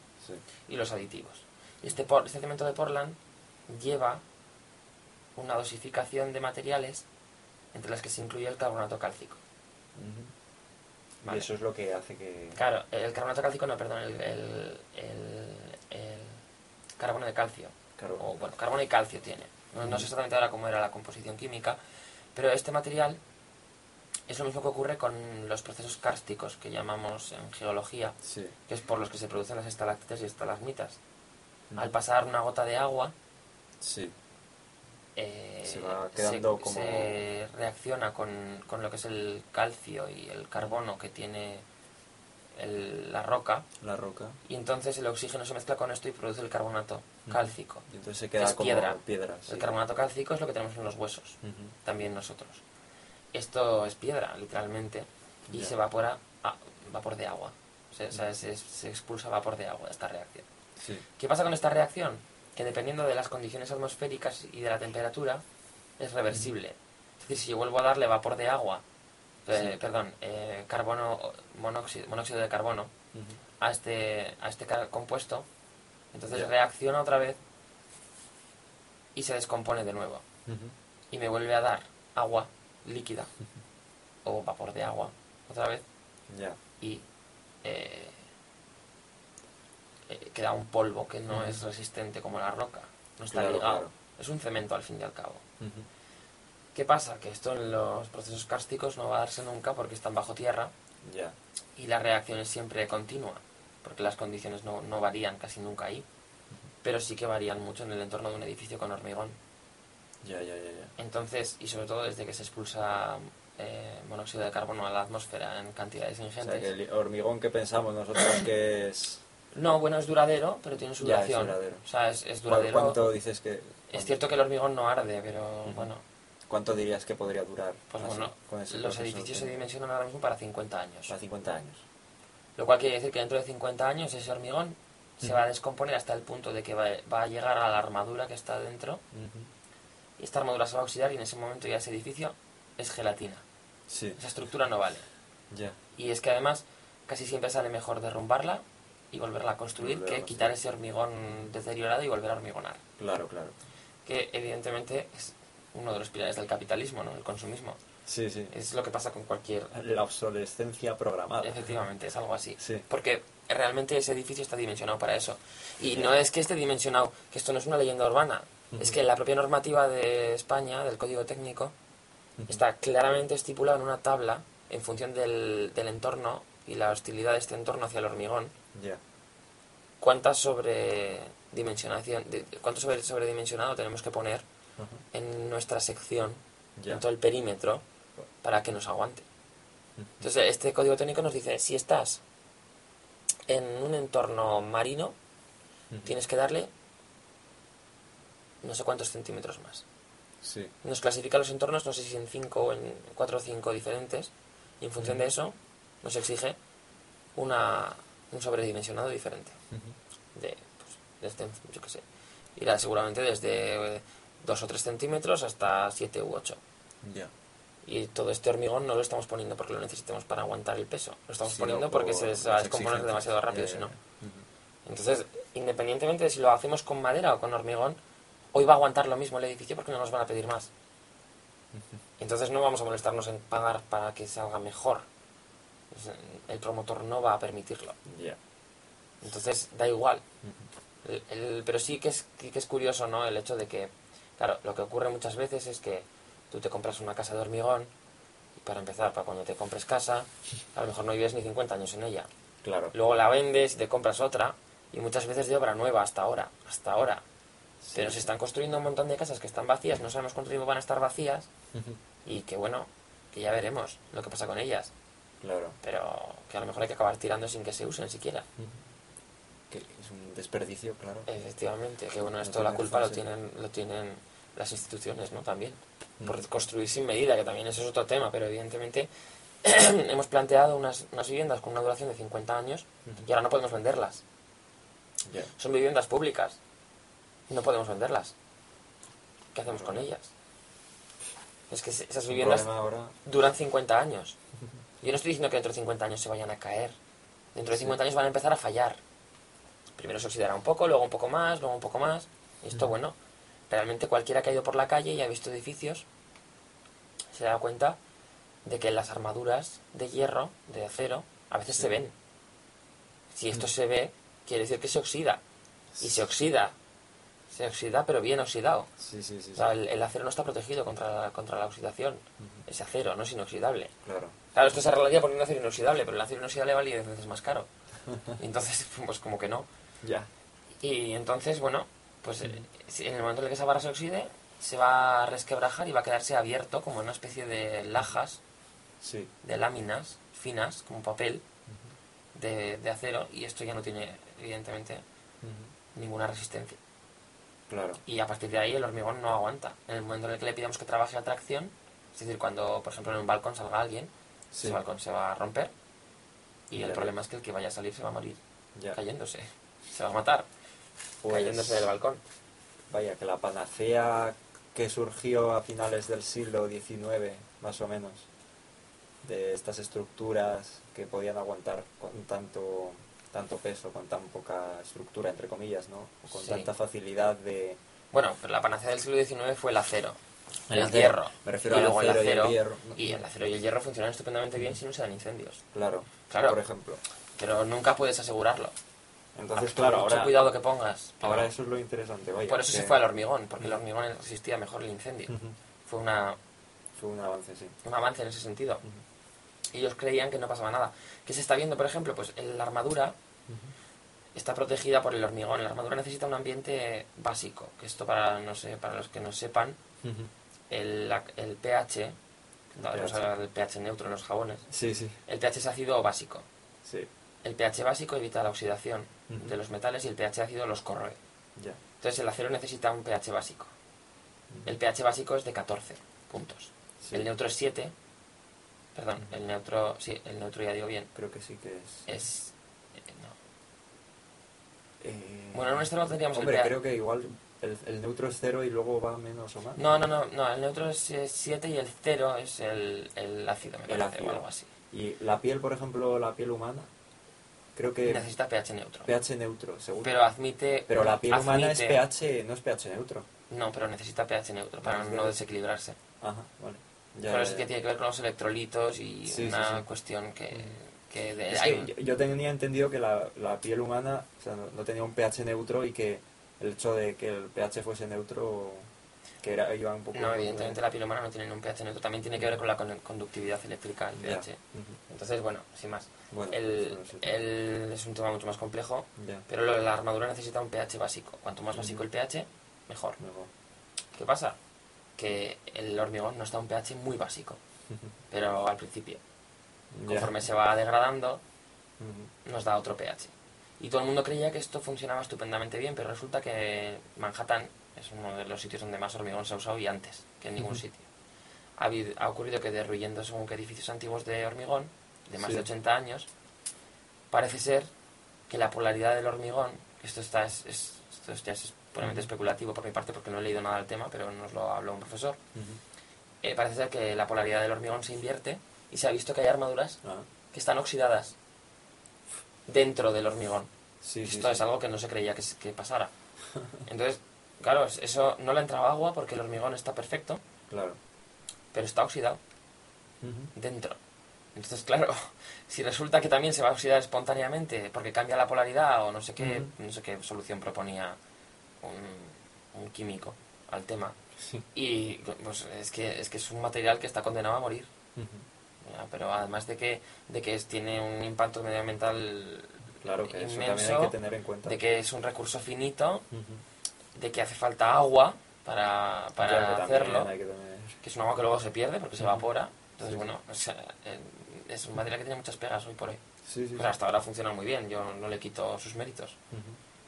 y los aditivos. Este, este cemento de portland lleva una dosificación de materiales entre las que se incluye el carbonato cálcico. Y eso es lo que hace que... Claro, el carbonato cálcico, no, perdón, el, el, el, carbono de calcio. O, bueno, carbono y calcio tiene. No, sé exactamente ahora cómo era la composición química, pero este material es lo mismo que ocurre con los procesos kársticos que llamamos en geología, que es por los que se producen las estalactitas y estalagmitas. Al pasar una gota de agua, sí. Eh, se va quedando como... Se reacciona con, con, lo que es el calcio y el carbono que tiene la roca. La roca. Y entonces el oxígeno se mezcla con esto y produce el carbonato cálcico. Y entonces se queda como piedra. El carbonato cálcico es lo que tenemos en los huesos, también nosotros. Esto es piedra, literalmente, y se evapora a vapor de agua. se, se, expulsa vapor de agua esta reacción. ¿Qué pasa con esta reacción? Que dependiendo de las condiciones atmosféricas y de la temperatura, es reversible. Es decir, si yo vuelvo a darle vapor de agua, eh, perdón, eh, carbono, monóxido, monóxido de carbono, a, este, a este compuesto, entonces reacciona otra vez y se descompone de nuevo. Y me vuelve a dar agua líquida o vapor de agua otra vez. Y eh, eh, queda un polvo que no es resistente como la roca. No está ligado. Es un cemento al fin y al cabo. ¿Qué pasa? Que esto en los procesos cársticos no va a darse nunca porque están bajo tierra. Y la reacción es siempre continua. Porque las condiciones no, no varían casi nunca ahí. Pero sí que varían mucho en el entorno de un edificio con hormigón. Ya, ya, ya, ya. Entonces, y sobre todo desde que se expulsa eh, monóxido de carbono a la atmósfera en cantidades ingentes. O sea, que el hormigón que pensamos nosotros que es... No, bueno, es duradero, pero tiene su duración. O sea, es, duradero. ¿Cuánto dices que...? Es cierto que el hormigón no arde, pero bueno... ¿Cuánto dirías que podría durar? Pues bueno, los edificios se dimensionan ahora mismo para 50 años. Para 50 años. Lo cual quiere decir que dentro de 50 años ese hormigón se va a descomponer hasta el punto de que va, a llegar a la armadura que está dentro y esta armadura se va a oxidar y en ese momento ya ese edificio es gelatina. Sí. Esa estructura no vale. Ya. Y es que además casi siempre sale mejor derrumbarla y volverla a construir que quitar ese hormigón deteriorado y volver a hormigonar. Claro, claro. Que evidentemente es uno de los pilares del capitalismo, ¿no? El consumismo. Sí, sí. Es lo que pasa con cualquier... La obsolescencia programada. Efectivamente, es algo así. Sí. Porque realmente ese edificio está dimensionado para eso. Y no es que esté dimensionado, que esto no es una leyenda urbana, es que la propia normativa de España, del Código Técnico, está claramente estipulado en una tabla en función del, del entorno y la hostilidad de este entorno hacia el hormigón. Ya. ¿Cuántas sobredimensionación, cuánto sobre, sobredimensionado tenemos que poner en nuestra sección, en todo el perímetro, para que nos aguante? Entonces, este código técnico nos dice, si estás en un entorno marino, tienes que darle no sé cuántos centímetros más. Sí. Nos clasifica los entornos, no sé si en 5 o en 4 o 5 diferentes, y en función de eso nos exige una, un sobredimensionado diferente. De, pues, desde, yo qué sé, irá seguramente desde 2 o 3 centímetros hasta 7 u 8. Ya. Y todo este hormigón no lo estamos poniendo porque lo necesitemos para aguantar el peso. Lo estamos poniendo porque se va a descomponer demasiado rápido, si no. Entonces, independientemente de si lo hacemos con madera o con hormigón, hoy va a aguantar lo mismo el edificio porque no nos van a pedir más. Entonces no vamos a molestarnos en pagar para que salga mejor. El promotor no va a permitirlo. Entonces da igual. pero sí que, es, que es curioso ¿no? el hecho de que, claro, lo que ocurre muchas veces es que tú te compras una casa de hormigón y para empezar, para cuando te compres casa, a lo mejor no vives ni 50 años en ella. Claro. Luego la vendes y te compras otra y muchas veces de obra nueva hasta ahora, hasta ahora. Pero se están construyendo un montón de casas que están vacías, no sabemos cuánto tiempo van a estar vacías y que bueno, que ya veremos lo que pasa con ellas. Claro. Pero que a lo mejor hay que acabar tirando sin que se usen siquiera. Que es un desperdicio, claro. Efectivamente, que bueno, esto la culpa lo tienen, lo tienen las instituciones, ¿no? También. Por construir sin medida, que también eso es otro tema, pero evidentemente hemos planteado unas, unas, viviendas con una duración de 50 años y ahora no podemos venderlas. Son viviendas públicas no podemos venderlas. ¿Qué hacemos con ellas? Es que esas viviendas duran 50 años. Yo no estoy diciendo que dentro de 50 años se vayan a caer. Dentro de 50 años van a empezar a fallar. Primero se oxidará un poco, luego un poco más, luego un poco más. Y esto, bueno, realmente cualquiera que ha ido por la calle y ha visto edificios se da cuenta de que las armaduras de hierro, de acero, a veces se ven. Si esto se ve, quiere decir que se oxida. Y se oxida. Se oxida, pero bien oxidado. Sí, sí, sí. el, acero no está protegido contra la, contra la oxidación. Ese acero no es inoxidable. Claro. Claro, esto se arreglaría por un acero inoxidable, pero el acero inoxidable vale 10 veces más caro. entonces, pues como que no. Ya. Y entonces, bueno, pues en el momento en el que esa barra se oxide, se va a resquebrajar y va a quedarse abierto como una especie de lajas, de láminas finas, como papel, de, acero, y esto ya no tiene, evidentemente, ninguna resistencia. Claro. Y a partir de ahí el hormigón no aguanta. En el momento en el que le pidamos que trabaje a tracción, es decir, cuando, por ejemplo, en un balcón salga alguien, ese balcón se va a romper, y el problema es que el que vaya a salir se va a morir cayéndose, se va a matar pues cayéndose del balcón. Vaya, que la panacea que surgió a finales del siglo XIX, más o menos, de estas estructuras que podían aguantar con tanto tanto peso, con tan poca estructura, entre comillas, ¿no? con tanta facilidad de... Bueno, pero la panacea del siglo XIX fue el acero, el, hierro. Me refiero al acero y el hierro. Y el acero y el hierro funcionan estupendamente bien si no se dan incendios. Claro, claro. Por ejemplo. Pero nunca puedes asegurarlo. Entonces, claro, mucho cuidado que pongas. Ahora eso es lo interesante, vaya. Por eso se fue al hormigón, porque el hormigón resistía mejor el incendio. Fue una... Fue un avance, sí. Un avance en ese sentido. Y ellos creían que no pasaba nada. ¿Qué se está viendo, por ejemplo? Pues la armadura está protegida por el hormigón. La armadura necesita un ambiente básico, que esto para, no sé, para los que no sepan, el, el pH, no, vamos a hablar del pH neutro en los jabones. Sí, sí. El pH es ácido básico. Sí. El pH básico evita la oxidación de los metales y el pH ácido los corroe. Entonces el acero necesita un pH básico. El pH básico es de 14 puntos. El neutro es 7. Perdón, el neutro, sí, el neutro ya digo bien. Creo que sí que es. Es. Eh, no. Bueno, en nuestro no tendríamos hombre, creo que igual el, neutro es 0 y luego va menos o más. No, no, no, no el neutro es 7 y el 0 es el, el ácido, me el ácido. o algo así. ¿Y la piel, por ejemplo, la piel humana? Creo que necesita pH neutro. pH neutro, seguro. Pero admite. Pero la piel humana es pH, no es pH neutro. No, pero necesita pH neutro para no, desequilibrarse. Ajá, vale. pero eso tiene que ver con los electrolitos y una cuestión que. Que de, yo, tenía entendido que la, la piel humana o sea, no, tenía un pH neutro y que el hecho de que el pH fuese neutro que era, iba un poco... No, evidentemente la piel humana no tiene un pH neutro, también tiene que ver con la conductividad eléctrica, el pH. Entonces, bueno, sin más. el, es un tema mucho más complejo, pero la armadura necesita un pH básico. Cuanto más básico el pH, mejor. ¿Qué pasa? Que el hormigón no está a un pH muy básico, pero al principio. Conforme se va degradando, nos da otro pH. Y todo el mundo creía que esto funcionaba estupendamente bien, pero resulta que Manhattan es uno de los sitios donde más hormigón se ha usado y antes que en ningún sitio. Ha, ha, ocurrido que derruyendo según que edificios antiguos de hormigón, de más de 80 años, parece ser que la polaridad del hormigón, esto, está, es, esto ya es puramente especulativo por mi parte porque no he leído nada del tema, pero nos lo habló un profesor, eh, parece ser que la polaridad del hormigón se invierte y se ha visto que hay armaduras ah. que están oxidadas dentro del hormigón. esto es algo que no se creía que, que pasara. Entonces, Claro, eso no le entraba agua porque el hormigón está perfecto. Claro. Pero está oxidado. Dentro. Entonces, claro, si resulta que también se va a oxidar espontáneamente porque cambia la polaridad o no sé qué, no sé qué solución proponía un, químico al tema. Y pues es que, es que es un material que está condenado a morir. Pero además de que, de que tiene un impacto medioambiental claro que inmenso, hay que tener en cuenta. de que es un recurso finito de que hace falta agua para, para hacerlo, que, es un agua que luego se pierde porque se evapora. Entonces, bueno, eh, es, un material que tiene muchas pegas hoy por hoy. Pero hasta ahora funciona muy bien, yo no le quito sus méritos.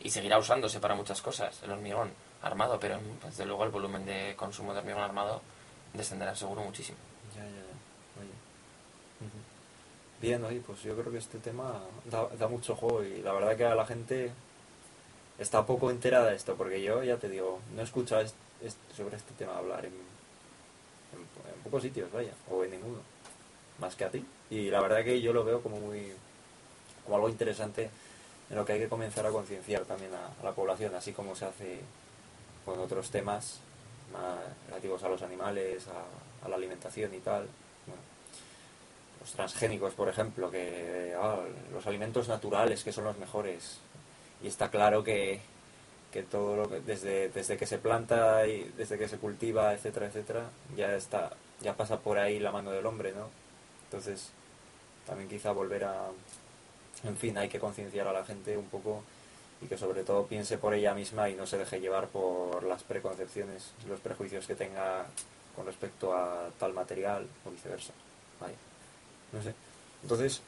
Y seguirá usándose para muchas cosas, el hormigón armado, pero desde luego el volumen de consumo de hormigón armado descenderá seguro muchísimo. Ya, ya, Bien, oye, pues yo creo que este tema da, mucho juego y la verdad que a la gente está poco enterada de esto, porque yo ya te digo, no he escuchado sobre este tema hablar en, pocos sitios, vaya, o en ninguno, más que a ti. Y la verdad que yo lo veo como muy como algo interesante en lo que hay que comenzar a concienciar también a, la población, así como se hace con otros temas más relativos a los animales, a la alimentación y tal. Transgénicos, por ejemplo, que ah, los alimentos naturales que son los mejores. Y está claro que, que todo lo que desde, desde que se planta y desde que se cultiva, etcétera, etcétera, ya está ya pasa por ahí la mano del hombre, ¿no? Entonces, también quizá volver a en fin, hay que concienciar a la gente un poco y que sobre todo piense por ella misma y no se deje llevar por las preconcepciones, los prejuicios que tenga con respecto a tal material o viceversa. No sé. Entonces,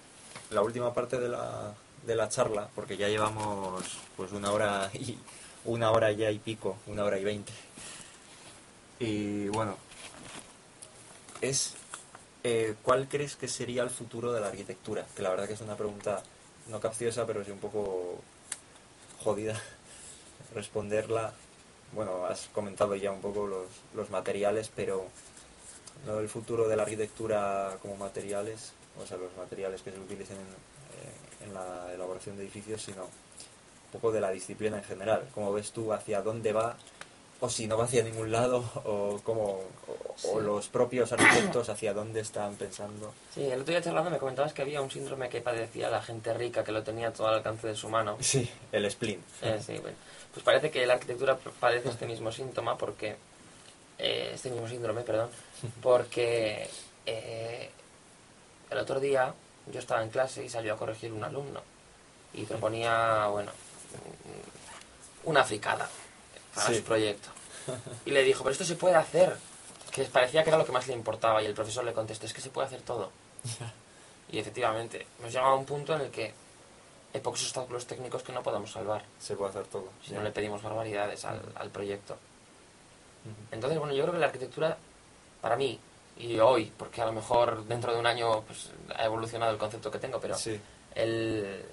la última parte de la, de la charla, porque ya llevamos pues una hora y una hora ya y pico, una hora y veinte. Y bueno, es eh, ¿cuál crees que sería el futuro de la arquitectura? Que la verdad que es una pregunta no capciosa, pero sí un poco jodida responderla. Bueno, has comentado ya un poco los, los materiales, pero no el futuro de la arquitectura como materiales, o sea, los materiales que se utilicen en, eh, en la elaboración de edificios, sino un poco de la disciplina en general. ¿Cómo ves tú hacia dónde va o si no va hacia ningún lado, o como o, los propios arquitectos hacia dónde están pensando. Sí, el otro día charlando me comentabas que había un síndrome que padecía la gente rica, que lo tenía todo al alcance de su mano. Sí, el spleen. Eh, sí, bueno. Pues parece que la arquitectura padece este mismo síntoma porque... Eh, este mismo síndrome, perdón, porque eh, el otro día yo estaba en clase y salió a corregir un alumno y proponía, bueno, una fricada para su proyecto. Y le dijo, pero esto se puede hacer. Que parecía que era lo que más le importaba. Y el profesor le contestó, es que se puede hacer todo. Y efectivamente, nos llega a un punto en el que hay pocos obstáculos técnicos que no podamos salvar. Se puede hacer todo. Si no le pedimos barbaridades al, al proyecto. Entonces, bueno, yo creo que la arquitectura, para mí, y hoy, porque a lo mejor dentro de un año pues, ha evolucionado el concepto que tengo, pero el,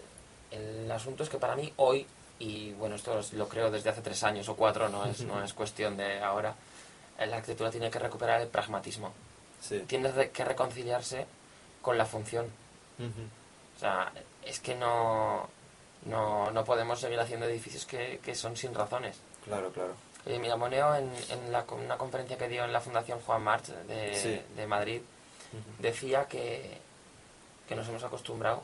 el asunto es que para mí hoy y bueno, esto lo creo desde hace tres años o cuatro, no es, no es cuestión de ahora, la arquitectura tiene que recuperar el pragmatismo. Tiene que reconciliarse con la función. O sea, es que no, no, no, podemos seguir haciendo edificios que, que son sin razones. Claro, claro. Eh, mira, Moneo, en, en la, una conferencia que dio en la Fundación Juan March de, de Madrid, decía que, que nos hemos acostumbrado,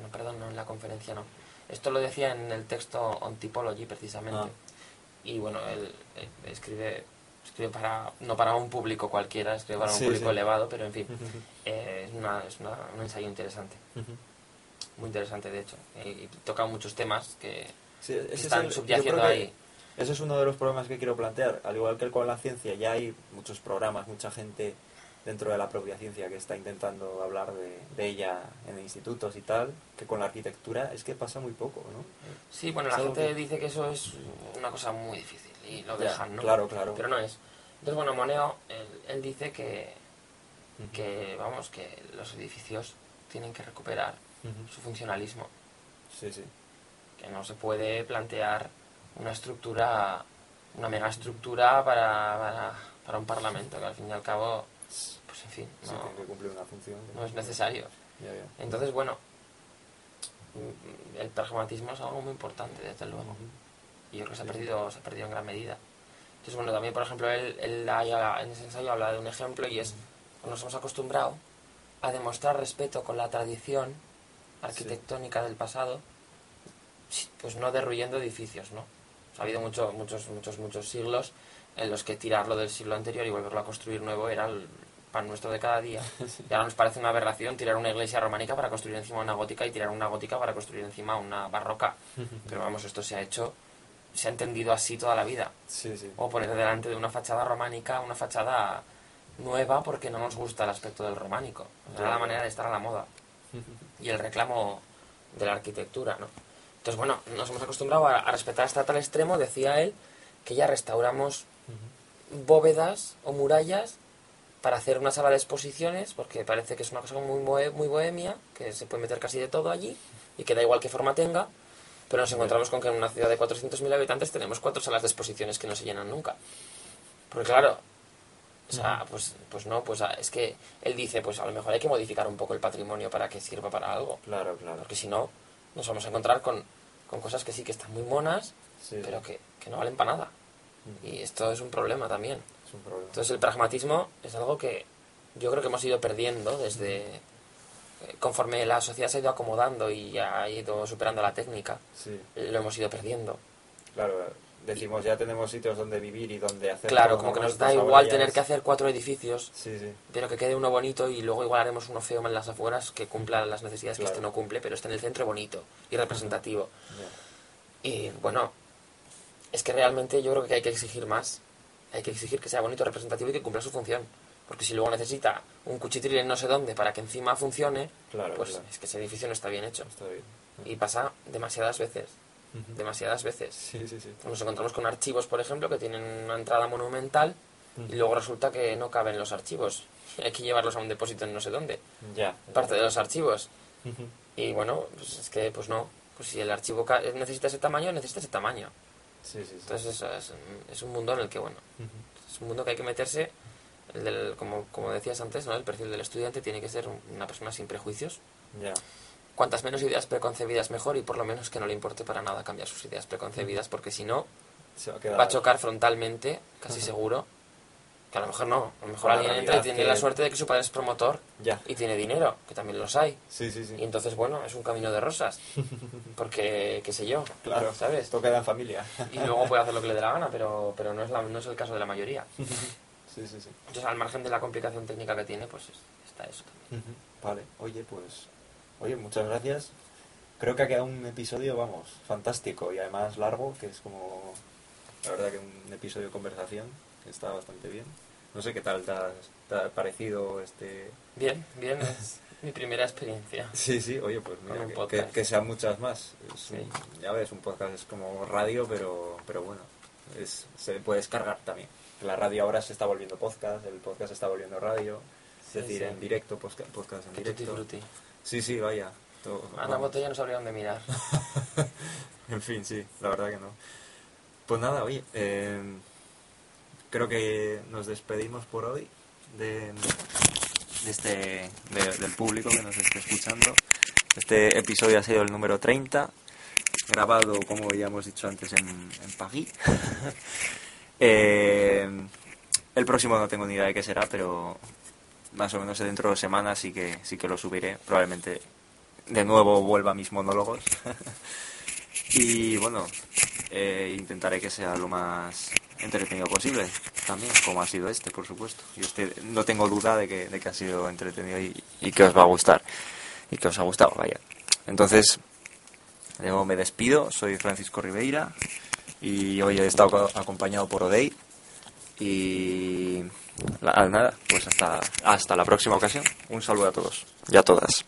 no, perdón, no en la conferencia, no, esto lo decía en el texto On Typology, precisamente. Ah. Y bueno, él, escribe escribe para no para un público cualquiera, escribe para un público elevado, pero en fin, eh, es, una, es un ensayo interesante. Muy interesante, de hecho. Y, toca muchos temas que, están subyaciendo ahí. Ese es uno de los problemas que quiero plantear. Al igual que con la ciencia, ya hay muchos programas, mucha gente dentro de la propia ciencia que está intentando hablar de, ella en institutos y tal, que con la arquitectura es que pasa muy poco, ¿no? Sí, bueno, la gente dice que eso es una cosa muy difícil y lo dejan, ¿no? Claro, claro. Pero no es. Entonces, bueno, Moneo, él, dice que, que, vamos, que los edificios tienen que recuperar su funcionalismo. Sí, sí. Que no se puede plantear una estructura, una megaestructura para, para, para un parlamento, que al fin y al cabo pues en fin, no, es necesario. Entonces, bueno, el pragmatismo es algo muy importante, desde luego. Y yo creo que se ha, perdido, se ha perdido en gran medida. Entonces, bueno, también, por ejemplo, él, en ese ensayo habla de un ejemplo y es, nos hemos acostumbrado a demostrar respeto con la tradición arquitectónica del pasado, pues no derruyendo edificios, ¿no? Ha habido muchos, muchos, muchos, muchos siglos en los que tirarlo del siglo anterior y volverlo a construir nuevo era el pan nuestro de cada día. Y ahora nos parece una aberración tirar una iglesia románica para construir encima una gótica y tirar una gótica para construir encima una barroca. Pero vamos, esto se ha hecho, se ha entendido así toda la vida. O poner delante de una fachada románica una fachada nueva porque no nos gusta el aspecto del románico. Era la manera de estar a la moda. Y el reclamo de la arquitectura, ¿no? Entonces, bueno, nos hemos acostumbrado a, a respetar hasta tal extremo, decía él, que ya restauramos bóvedas o murallas para hacer una sala de exposiciones, porque parece que es una cosa muy, muy bohemia, que se puede meter casi de todo allí, y que da igual qué forma tenga, pero nos encontramos con que en una ciudad de 400.000 habitantes tenemos cuatro salas de exposiciones que no se llenan nunca. Porque claro, o sea, pues, pues no, pues es que él dice, pues a lo mejor hay que modificar un poco el patrimonio para que sirva para algo. Claro, claro. Porque si no, nos vamos a encontrar con, con cosas que sí que están muy monas, pero que, que no valen para nada. Y esto es un problema también. Entonces el pragmatismo es algo que, yo creo que hemos ido perdiendo desde eh, conforme la sociedad se ha ido acomodando y ha ido superando la técnica, lo hemos ido perdiendo. Claro, decimos ya tenemos sitios donde vivir y donde hacer. Claro, como que nos da igual tener que hacer cuatro edificios, pero que quede uno bonito y luego igual haremos uno feo en las afueras que cumpla las necesidades que este no cumple, pero esté en el centro bonito y representativo. Y bueno, es que realmente yo creo que hay que exigir más. Hay que exigir que sea bonito, representativo y que cumpla su función. Porque si luego necesita un cuchitril en no sé dónde para que encima funcione, pues es que ese edificio no está bien hecho. Y pasa demasiadas veces demasiadas veces. Nos encontramos con archivos, por ejemplo, que tienen una entrada monumental y luego resulta que no caben los archivos. Hay que llevarlos a un depósito en no sé dónde. Ya. Parte de los archivos. Y bueno, pues es que, pues no. Pues si el archivo necesita ese tamaño, necesita ese tamaño. Entonces es, es, un mundo en el que, bueno, es un mundo que hay que meterse. como, como decías antes, ¿no? el perfil del estudiante tiene que ser una persona sin prejuicios. Ya cuantas menos ideas preconcebidas mejor y por lo menos que no le importe para nada cambiar sus ideas preconcebidas porque si no va, a chocar frontalmente, casi seguro. Que a lo mejor no, a lo mejor alguien entra y tiene la suerte de que su padre es promotor y tiene dinero, que también los hay. Y entonces, bueno, es un camino de rosas. Porque, qué sé yo, claro, ¿sabes? Esto queda en familia. y luego puede hacer lo que le dé la gana, pero, pero no, es la, no es el caso de la mayoría. Sí, sí, sí. Entonces, al margen de la complicación técnica que tiene, pues está eso también. Vale, oye, pues Oye, muchas gracias. Creo que ha quedado un episodio, vamos, fantástico y además largo, que es como, la verdad que un episodio de conversación, que está bastante bien. No sé qué tal te ha, parecido este... Bien, bien, es mi primera experiencia. Sí, sí, oye, pues mira, que, sean muchas más. ya ves, un podcast es como radio, pero, pero bueno, es, se puede descargar también. La radio ahora se está volviendo podcast, el podcast se está volviendo radio, es decir, en directo, podcast, podcast en directo. Sí, sí, vaya. a la botella no sabría dónde mirar. en fin, sí, la verdad que no. Pues nada, oye, em, creo que nos despedimos por hoy de, este, del público que nos esté escuchando. Este episodio ha sido el número 30, grabado, como ya hemos dicho antes, en, en París. Em, el próximo no tengo ni idea de qué será, pero más o menos dentro de semanas sí que, sí que lo subiré. Probablemente de nuevo vuelva a mis monólogos. y bueno, eh, intentaré que sea lo más entretenido posible también, como ha sido este, por supuesto. Y este, no tengo duda de que, de que ha sido entretenido y, que os va a gustar. Y que os ha gustado, vaya. Entonces, luego me despido. Soy Francisco Ribeira y hoy he estado acompañado por Odey. Y nada, pues hasta, hasta la próxima ocasión. Un saludo a todos y a todas.